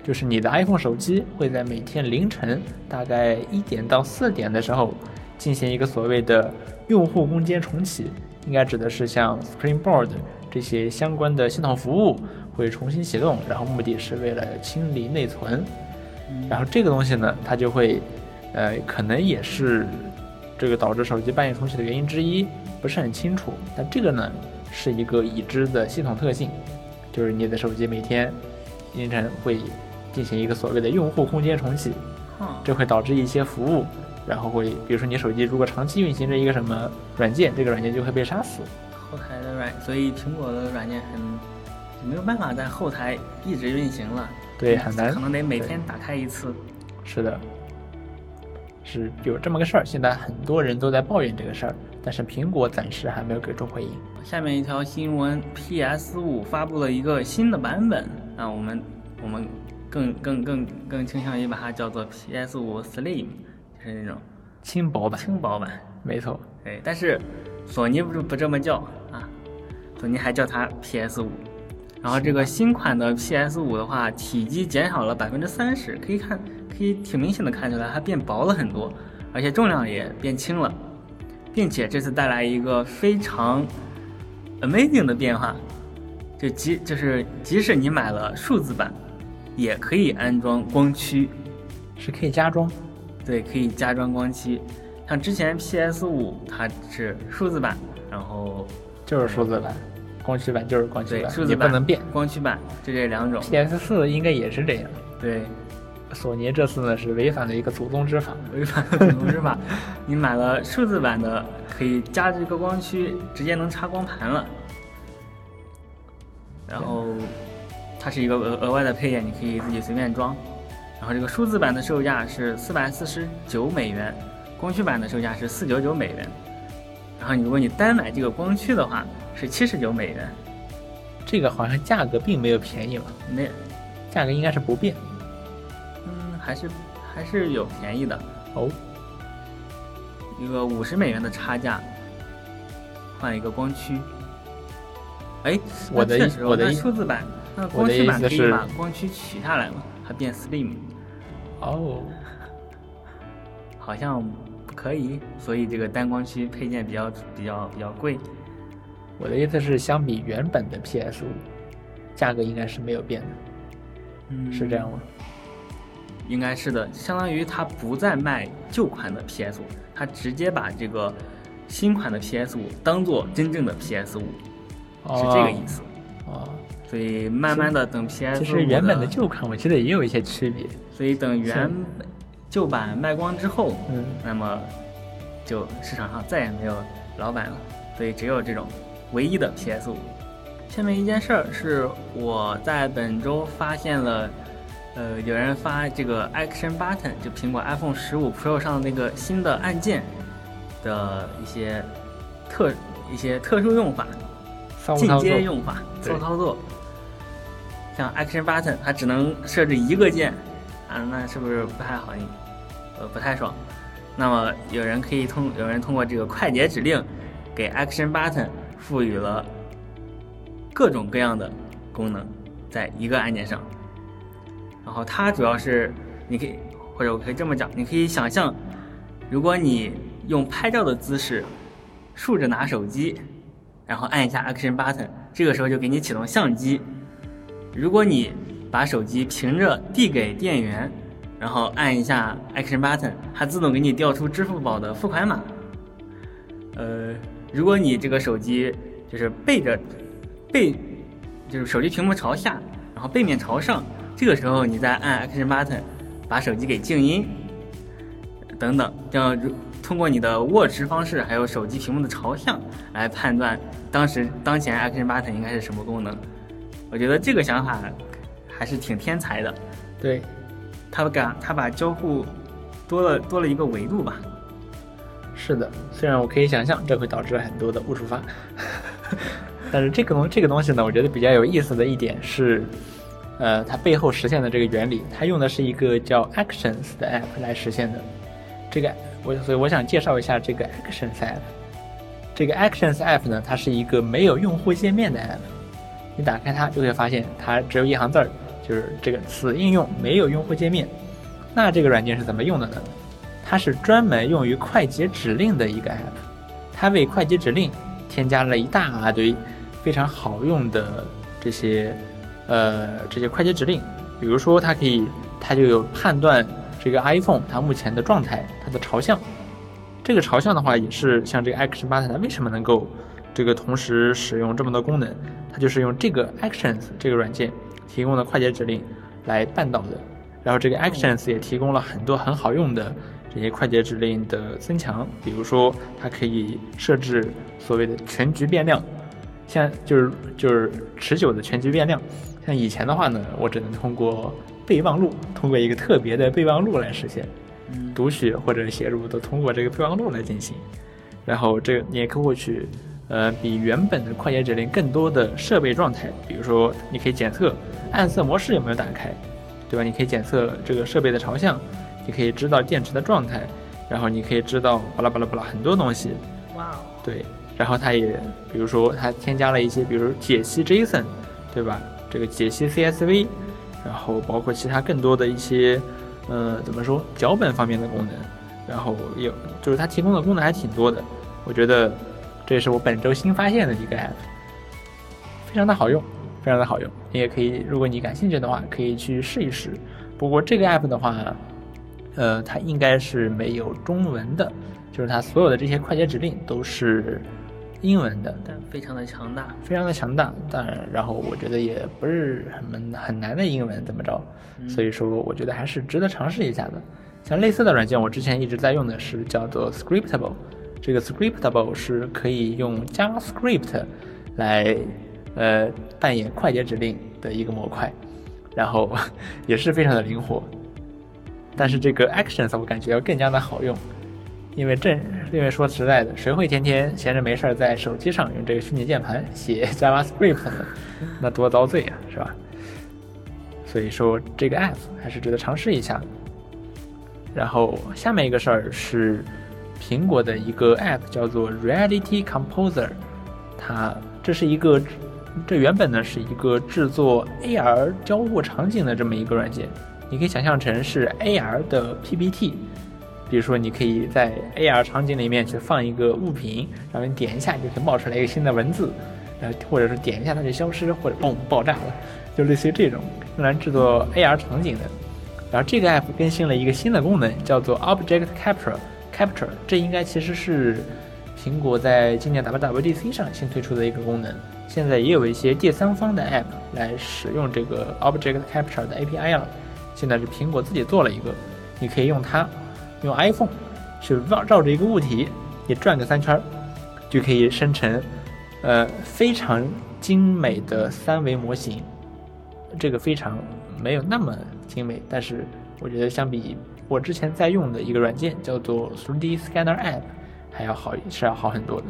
就是你的 iPhone 手机会在每天凌晨大概一点到四点的时候进行一个所谓的用户空间重启，应该指的是像 Springboard 这些相关的系统服务。会重新启动，然后目的是为了清理内存，然后这个东西呢，它就会，呃，可能也是这个导致手机半夜重启的原因之一，不是很清楚。但这个呢，是一个已知的系统特性，就是你的手机每天凌晨会进行一个所谓的用户空间重启，这会导致一些服务，然后会，比如说你手机如果长期运行着一个什么软件，这个软件就会被杀死。后台的软，所以苹果的软件很。没有办法在后台一直运行了，对，很难，可能得每天打开一次。是的，是有这么个事儿。现在很多人都在抱怨这个事儿，但是苹果暂时还没有给出回应。下面一条新闻：PS 五发布了一个新的版本，啊，我们我们更更更更倾向于把它叫做 PS 五 Slim，就是那种轻薄版。轻薄版，没错。哎，但是索尼不不这么叫啊，索尼还叫它 PS 五。然后这个新款的 PS 五的话，体积减少了百分之三十，可以看，可以挺明显的看出来，它变薄了很多，而且重量也变轻了，并且这次带来一个非常 amazing 的变化，就即就是即使你买了数字版，也可以安装光驱，是可以加装，对，可以加装光驱，像之前 PS 五它是数字版，然后就是数字版。光驱版就是光驱版，你不能变。光驱版就这两种。PS 四应该也是这样。对，索尼这次呢是违反了一个祖宗之法，违反了祖宗之法。你买了数字版的，可以加这个光驱，直接能插光盘了。然后它是一个额额外的配件，你可以自己随便装。然后这个数字版的售价是四百四十九美元，光驱版的售价是四九九美元。然后如果你单买这个光驱的话，是七十九美元，这个好像价格并没有便宜吧？没，价格应该是不变。嗯，还是还是有便宜的哦。一个五十美元的差价，换一个光驱。哎，我的我的数字版，那光驱版可以把光驱取下来吗？它变 slim。哦，好像不可以，所以这个单光驱配件比较比较比较贵。我的意思是，相比原本的 PS 五，价格应该是没有变的，嗯，是这样吗？应该是的，相当于它不再卖旧款的 PS 五，它直接把这个新款的 PS 五当做真正的 PS 五，是这个意思。哦，所以慢慢的等 PS 五，其实原本的旧款我记得也有一些区别，所以等原旧版卖光之后，嗯，那么就市场上再也没有老版了，所以只有这种。唯一的 PS 五。下面一件事儿是我在本周发现了，呃，有人发这个 Action Button，就苹果 iPhone 十五 Pro 上的那个新的按键，的一些特一些特殊用法、进阶用法、对骚操作。像 Action Button，它只能设置一个键啊，那是不是不太好？呃，不太爽。那么有人可以通，有人通过这个快捷指令，给 Action Button 赋予了各种各样的功能，在一个按键上。然后它主要是，你可以或者我可以这么讲，你可以想象，如果你用拍照的姿势竖着拿手机，然后按一下 Action Button，这个时候就给你启动相机。如果你把手机平着递给店员，然后按一下 Action Button，它自动给你调出支付宝的付款码。呃，如果你这个手机就是背着背，就是手机屏幕朝下，然后背面朝上，这个时候你再按 Action Button，把手机给静音，等等，这样通过你的握持方式还有手机屏幕的朝向来判断当时当前 Action Button 应该是什么功能。我觉得这个想法还是挺天才的，对，他把他把交互多了多了一个维度吧。是的，虽然我可以想象这会导致很多的误触发，[LAUGHS] 但是这个东这个东西呢，我觉得比较有意思的一点是，呃，它背后实现的这个原理，它用的是一个叫 Actions 的 app 来实现的。这个我所以我想介绍一下这个 Actions app。这个 Actions app 呢，它是一个没有用户界面的 app。你打开它就会发现它只有一行字儿，就是这个此应用没有用户界面。那这个软件是怎么用的呢？它是专门用于快捷指令的一个 app，它为快捷指令添加了一大堆非常好用的这些呃这些快捷指令，比如说它可以它就有判断这个 iPhone 它目前的状态，它的朝向。这个朝向的话也是像这个 Action Button 它为什么能够这个同时使用这么多功能，它就是用这个 Actions 这个软件提供的快捷指令来办到的。然后这个 Actions 也提供了很多很好用的这些快捷指令的增强，比如说它可以设置所谓的全局变量，像就是就是持久的全局变量。像以前的话呢，我只能通过备忘录，通过一个特别的备忘录来实现，嗯，读取或者写入都通过这个备忘录来进行。然后这个你也可以获取，呃，比原本的快捷指令更多的设备状态，比如说你可以检测暗色模式有没有打开，对吧？你可以检测这个设备的朝向，你可以知道电池的状态，然后你可以知道巴拉巴拉巴拉很多东西，哇哦，对。然后它也，比如说它添加了一些，比如解析 JSON，对吧？这个解析 CSV，然后包括其他更多的一些，呃，怎么说脚本方面的功能，然后有就是它提供的功能还挺多的，我觉得这也是我本周新发现的一个 app，非常的好用，非常的好用。你也可以，如果你感兴趣的话，可以去试一试。不过这个 app 的话，呃，它应该是没有中文的，就是它所有的这些快捷指令都是英文的，但非常的强大。非常的强大，但然后我觉得也不是很很难的英文怎么着，所以说我觉得还是值得尝试一下的。像类似的软件，我之前一直在用的是叫做 Scriptable，这个 Scriptable 是可以用 JavaScript 来呃扮演快捷指令的一个模块，然后 [LAUGHS] 也是非常的灵活。但是这个 Actions 我感觉要更加的好用，因为正因为说实在的，谁会天天闲着没事儿在手机上用这个虚拟键盘写 [LAUGHS] JavaScript 呢？那多遭罪啊，是吧？所以说这个 app 还是值得尝试一下。然后下面一个事儿是苹果的一个 app 叫做 Reality Composer，它这是一个这原本呢是一个制作 AR 交互场景的这么一个软件，你可以想象成是 AR 的 PPT。比如说，你可以在 AR 场景里面去放一个物品，然后你点一下就可以冒出来一个新的文字，呃，或者是点一下它就消失，或者嘣爆炸了，就类似于这种用来制作 AR 场景的。然后这个 app 更新了一个新的功能，叫做 Object Capture。Capture 这应该其实是苹果在今年 WWDC 上新推出的一个功能。现在也有一些第三方的 app 来使用这个 Object Capture 的 API 了。现在是苹果自己做了一个，你可以用它，用 iPhone 去绕绕着一个物体，你转个三圈儿，就可以生成呃非常精美的三维模型。这个非常没有那么精美，但是我觉得相比我之前在用的一个软件叫做 3D Scanner App，还要好是要好很多的。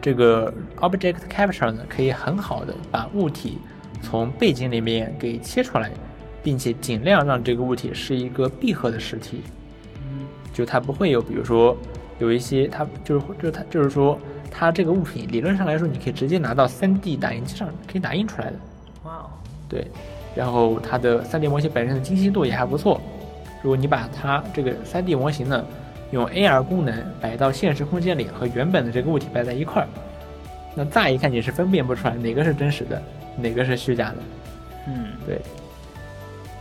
这个 Object Capture 呢，可以很好的把物体从背景里面给切出来，并且尽量让这个物体是一个闭合的实体，嗯就它不会有，比如说有一些它就是就是它就是说它这个物品理论上来说，你可以直接拿到 3D 打印机上可以打印出来的。哇哦，对，然后它的 3D 模型本身的精细度也还不错。如果你把它这个 3D 模型呢，用 AR 功能摆到现实空间里，和原本的这个物体摆在一块儿，那乍一看你是分辨不出来哪个是真实的，哪个是虚假的。嗯。对，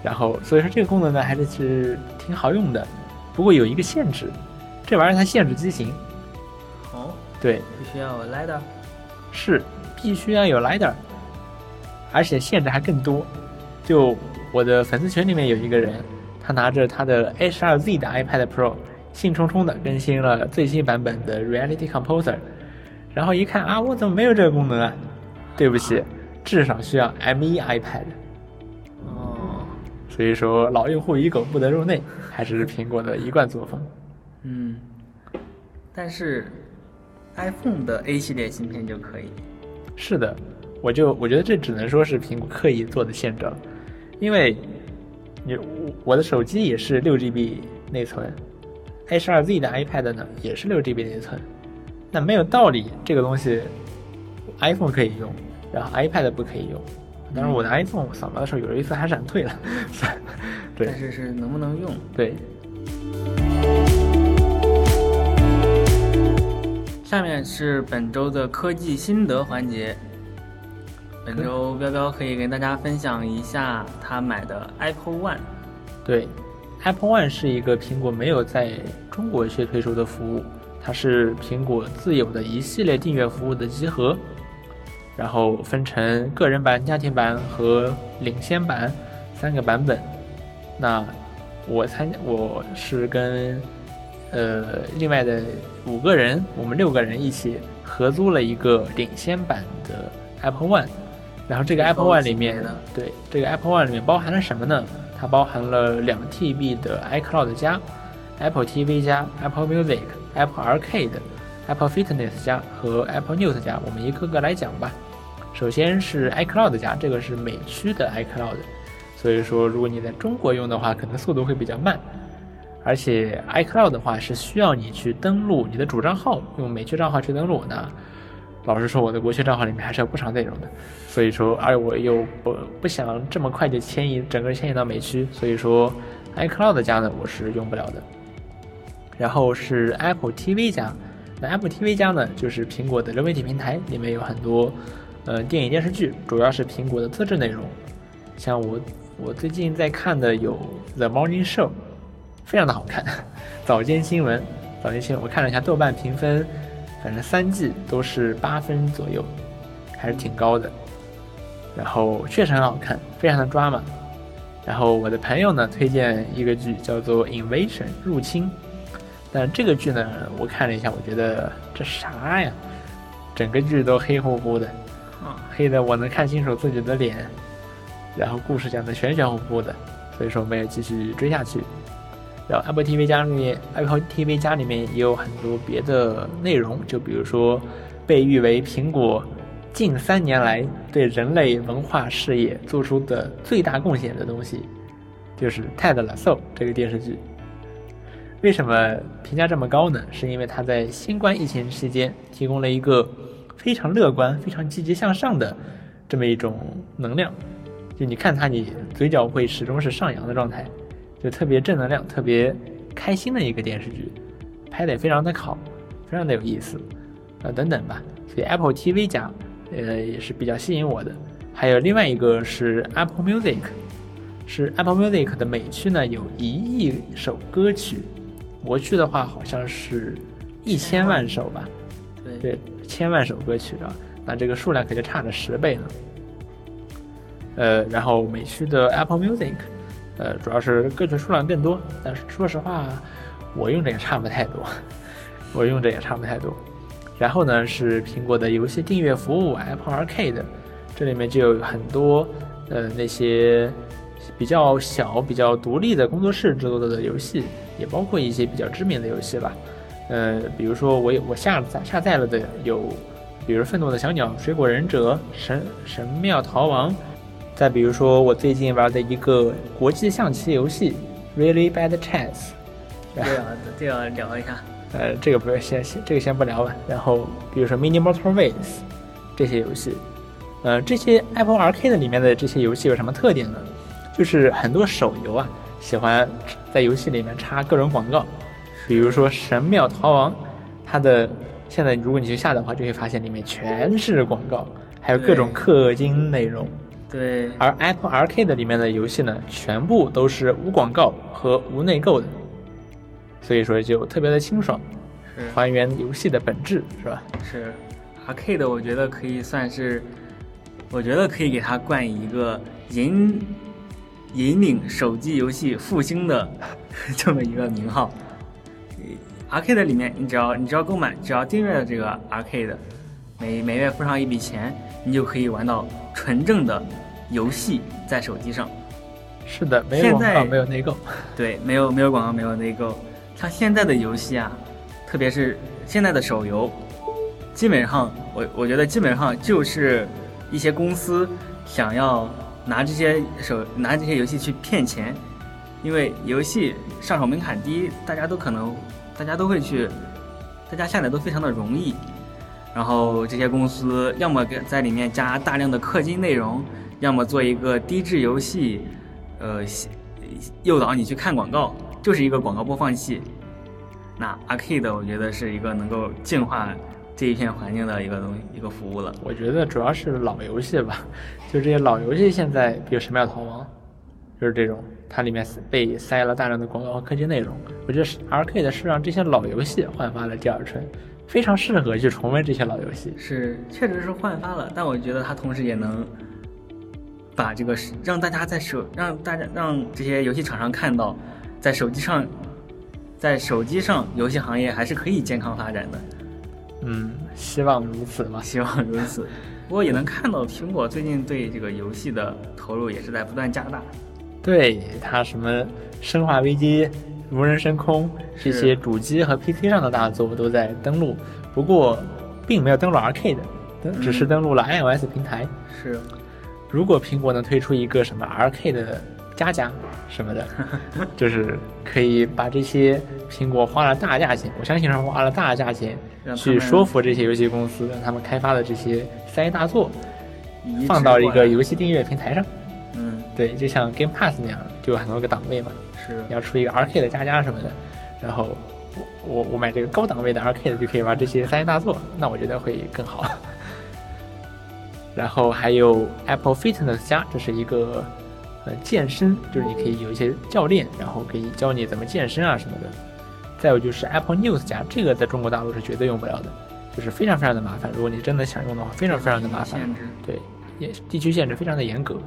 然后所以说这个功能呢还是是挺好用的，不过有一个限制，这玩意儿它限制机型，哦，对，必须要有 lidar，是必须要有 lidar，而且限制还更多。就我的粉丝群里面有一个人，他拿着他的 H2Z 的 iPad Pro，兴冲冲的更新了最新版本的 Reality Composer，然后一看啊，我怎么没有这个功能啊？对不起，至少需要 M1 iPad。哦，所以说老用户与狗不得入内，还是苹果的一贯作风。嗯，但是 iPhone 的 A 系列芯片就可以，是的，我就我觉得这只能说是苹果刻意做的限制了，因为你我我的手机也是六 GB 内存，H2Z 的 iPad 呢也是六 GB 内存，那没有道理这个东西 iPhone 可以用，然后 iPad 不可以用。当然，我的 iPhone 扫描的时候有一次还闪退了，[LAUGHS] 对但是是能不能用？对，下面是本周的科技心得环节。本周彪彪可以跟大家分享一下他买的 Apple One。对，Apple One 是一个苹果没有在中国去推出的服务，它是苹果自有的一系列订阅服务的集合，然后分成个人版、家庭版和领先版三个版本。那我参我是跟呃另外的五个人，我们六个人一起合租了一个领先版的 Apple One。然后这个 Apple One 里面呢，对这个 Apple One 里面包含了什么呢？它包含了两 TB 的 iCloud 加、Apple TV 加、Apple Music、Apple Arcade、Apple Fitness 加和 Apple News 加。我们一个个来讲吧。首先是 iCloud 加，这个是美区的 iCloud，所以说如果你在中国用的话，可能速度会比较慢。而且 iCloud 的话是需要你去登录你的主账号，用美区账号去登录。那老实说，我的国区账号里面还是有不少内容的，所以说，而我又不不想这么快就迁移整个迁移到美区，所以说 iCloud 加呢我是用不了的。然后是 Apple TV 加，那 Apple TV 加呢就是苹果的流媒体平台，里面有很多呃电影电视剧，主要是苹果的自制内容，像我我最近在看的有 The Morning Show，非常的好看，早间新闻，早间新闻我看了一下豆瓣评分。反正三季都是八分左右，还是挺高的。然后确实很好看，非常的抓马。然后我的朋友呢推荐一个剧叫做《Invasion》入侵，但这个剧呢我看了一下，我觉得这啥呀？整个剧都黑乎乎的，啊，黑的我能看清楚自己的脸，然后故事讲的玄玄乎乎的，所以说没有继续追下去。然后 Apple TV 加里面，Apple TV 加里面也有很多别的内容，就比如说被誉为苹果近三年来对人类文化事业做出的最大贡献的东西，就是《泰德·拉索》这个电视剧。为什么评价这么高呢？是因为它在新冠疫情期间提供了一个非常乐观、非常积极向上的这么一种能量，就你看它，你嘴角会始终是上扬的状态。就特别正能量、特别开心的一个电视剧，拍的也非常的好，非常的有意思，啊等等吧。所以 Apple TV 加，呃也是比较吸引我的。还有另外一个是 Apple Music，是 Apple Music 的美区呢有一亿首歌曲，国区的话好像是一千万首吧，对，对，千万首歌曲啊，那这个数量可就差了十倍呢。呃，然后美区的 Apple Music。呃，主要是歌曲数量更多，但是说实话，我用着也差不太多，我用着也差不太多。然后呢，是苹果的游戏订阅服务 Apple Arcade，这里面就有很多呃那些比较小、比较独立的工作室制作的游戏，也包括一些比较知名的游戏吧。呃，比如说我有我下载下载了的有，比如愤怒的小鸟、水果忍者、神神庙逃亡，再比如说我最近玩的一个国际象棋游戏 Really Bad Chess，这个这样聊一下。呃，这个不是先先这个先不聊吧。然后比如说 Mini Motorways 这些游戏，呃，这些 Apple Arcade 里面的这些游戏有什么特点呢？就是很多手游啊，喜欢在游戏里面插各种广告。比如说《神庙逃亡》，它的现在如果你去下的话，就会发现里面全是广告，还有各种氪金内容。对。而 Apple Arcade 里面的游戏呢，全部都是无广告和无内购的，所以说就特别的清爽，还原游戏的本质，是吧？是。Arcade 我觉得可以算是，我觉得可以给它冠以一个引引领手机游戏复兴的 [LAUGHS] 这么一个名号。Arcade 里面，你只要你只要购买，只要订阅了这个 Arcade，每每月付上一笔钱，你就可以玩到纯正的游戏在手机上。是的，没有广告，没有内购。[LAUGHS] 对，没有没有广告，没有内购。像现在的游戏啊，特别是现在的手游，基本上我我觉得基本上就是一些公司想要拿这些手拿这些游戏去骗钱，因为游戏上手门槛低，大家都可能。大家都会去，大家下载都非常的容易，然后这些公司要么给在里面加大量的氪金内容，要么做一个低质游戏，呃，诱导你去看广告，就是一个广告播放器。那 Arcade 我觉得是一个能够净化这一片环境的一个东西，一个服务了。我觉得主要是老游戏吧，就这些老游戏现在，比如《神庙逃亡》。就是这种，它里面被塞了大量的广告和科技内容。我觉得 Arcade 是让这些老游戏焕发了第二春，非常适合去重温这些老游戏。是，确实是焕发了，但我觉得它同时也能把这个让大家在手让大家让这些游戏厂商看到，在手机上，在手机上游戏行业还是可以健康发展的。嗯，希望如此吧，希望如此。不过也能看到苹果最近对这个游戏的投入也是在不断加大。对它什么《生化危机》《无人升空》这些主机和 PC 上的大作都在登录，不过并没有登录 Arcade，只是登录了 iOS 平台。是，如果苹果能推出一个什么 Arcade 加加什么的，[LAUGHS] 就是可以把这些苹果花了大价钱，我相信是花了大价钱去说服这些游戏公司，让他们开发的这些三 A 大作放到一个游戏订阅平台上。对，就像 Game Pass 那样，就有很多个档位嘛。是，你要出一个 Arcade 加加什么的，然后我我我买这个高档位的 Arcade 就可以玩这些三 A 大作，那我觉得会更好。[LAUGHS] 然后还有 Apple Fitness 加，这是一个呃健身，就是你可以有一些教练，然后可以教你怎么健身啊什么的。再有就是 Apple News 加，这个在中国大陆是绝对用不了的，就是非常非常的麻烦。如果你真的想用的话，非常非常的麻烦。对，也地区限制非常的严格。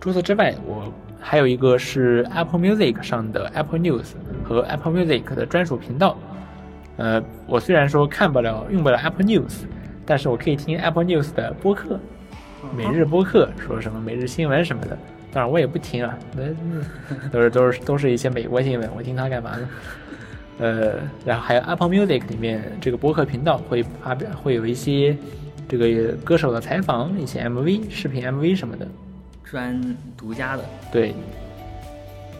除此之外，我还有一个是 Apple Music 上的 Apple News 和 Apple Music 的专属频道。呃，我虽然说看不了、用不了 Apple News，但是我可以听 Apple News 的播客，每日播客，说什么每日新闻什么的。当然我也不听啊，那都是都是都是一些美国新闻，我听它干嘛呢？呃，然后还有 Apple Music 里面这个播客频道会发表，会有一些这个歌手的采访，一些 MV、视频 MV 什么的。专独家的对，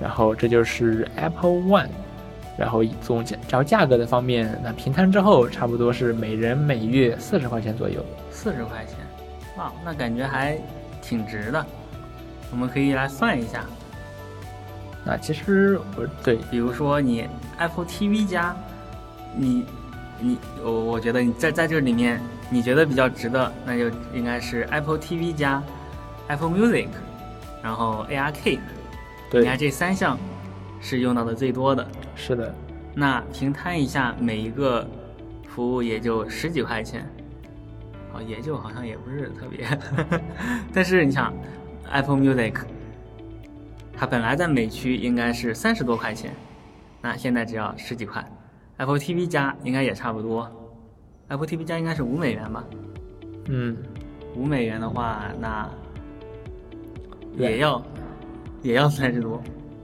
然后这就是 Apple One，然后总价，然后价格的方面，那平摊之后差不多是每人每月四十块钱左右。四十块钱，哇，那感觉还挺值的。我们可以来算一下。那其实我对，比如说你 Apple TV 加，你你我我觉得你在在这里面你觉得比较值的，那就应该是 Apple TV 加。Apple Music，然后 ARK，对，你看这三项是用到的最多的。是的，那平摊一下，每一个服务也就十几块钱，哦，也就好像也不是特别。[LAUGHS] 但是你想，Apple Music，它本来在美区应该是三十多块钱，那现在只要十几块。Apple TV 加应该也差不多，Apple TV 加应该是五美元吧？嗯，五美元的话，那。也要，也要三十多，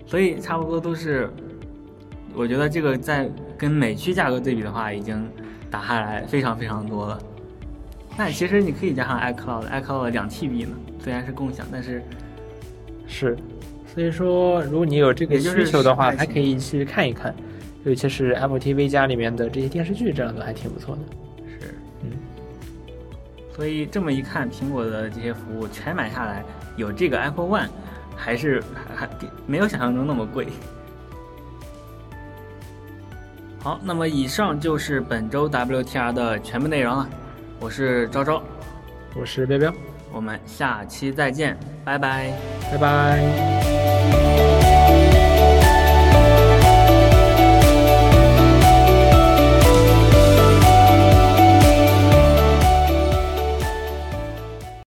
所以差不多都是，我觉得这个在跟美区价格对比的话，已经打下来非常非常多了。那其实你可以加上 iCloud，iCloud 两 TB 呢，虽然是共享，但是是，所以说如果你有这个需求的话，还可以去看一看，尤其是 Apple TV 家里面的这些电视剧，这样的还挺不错的。是，嗯，所以这么一看，苹果的这些服务全买下来，有这个 Apple One，还是还还没有想象中那么贵。[LAUGHS] 好，那么以上就是本周 WTR 的全部内容了。我是昭昭，我是彪彪，我们下期再见，拜拜。拜拜。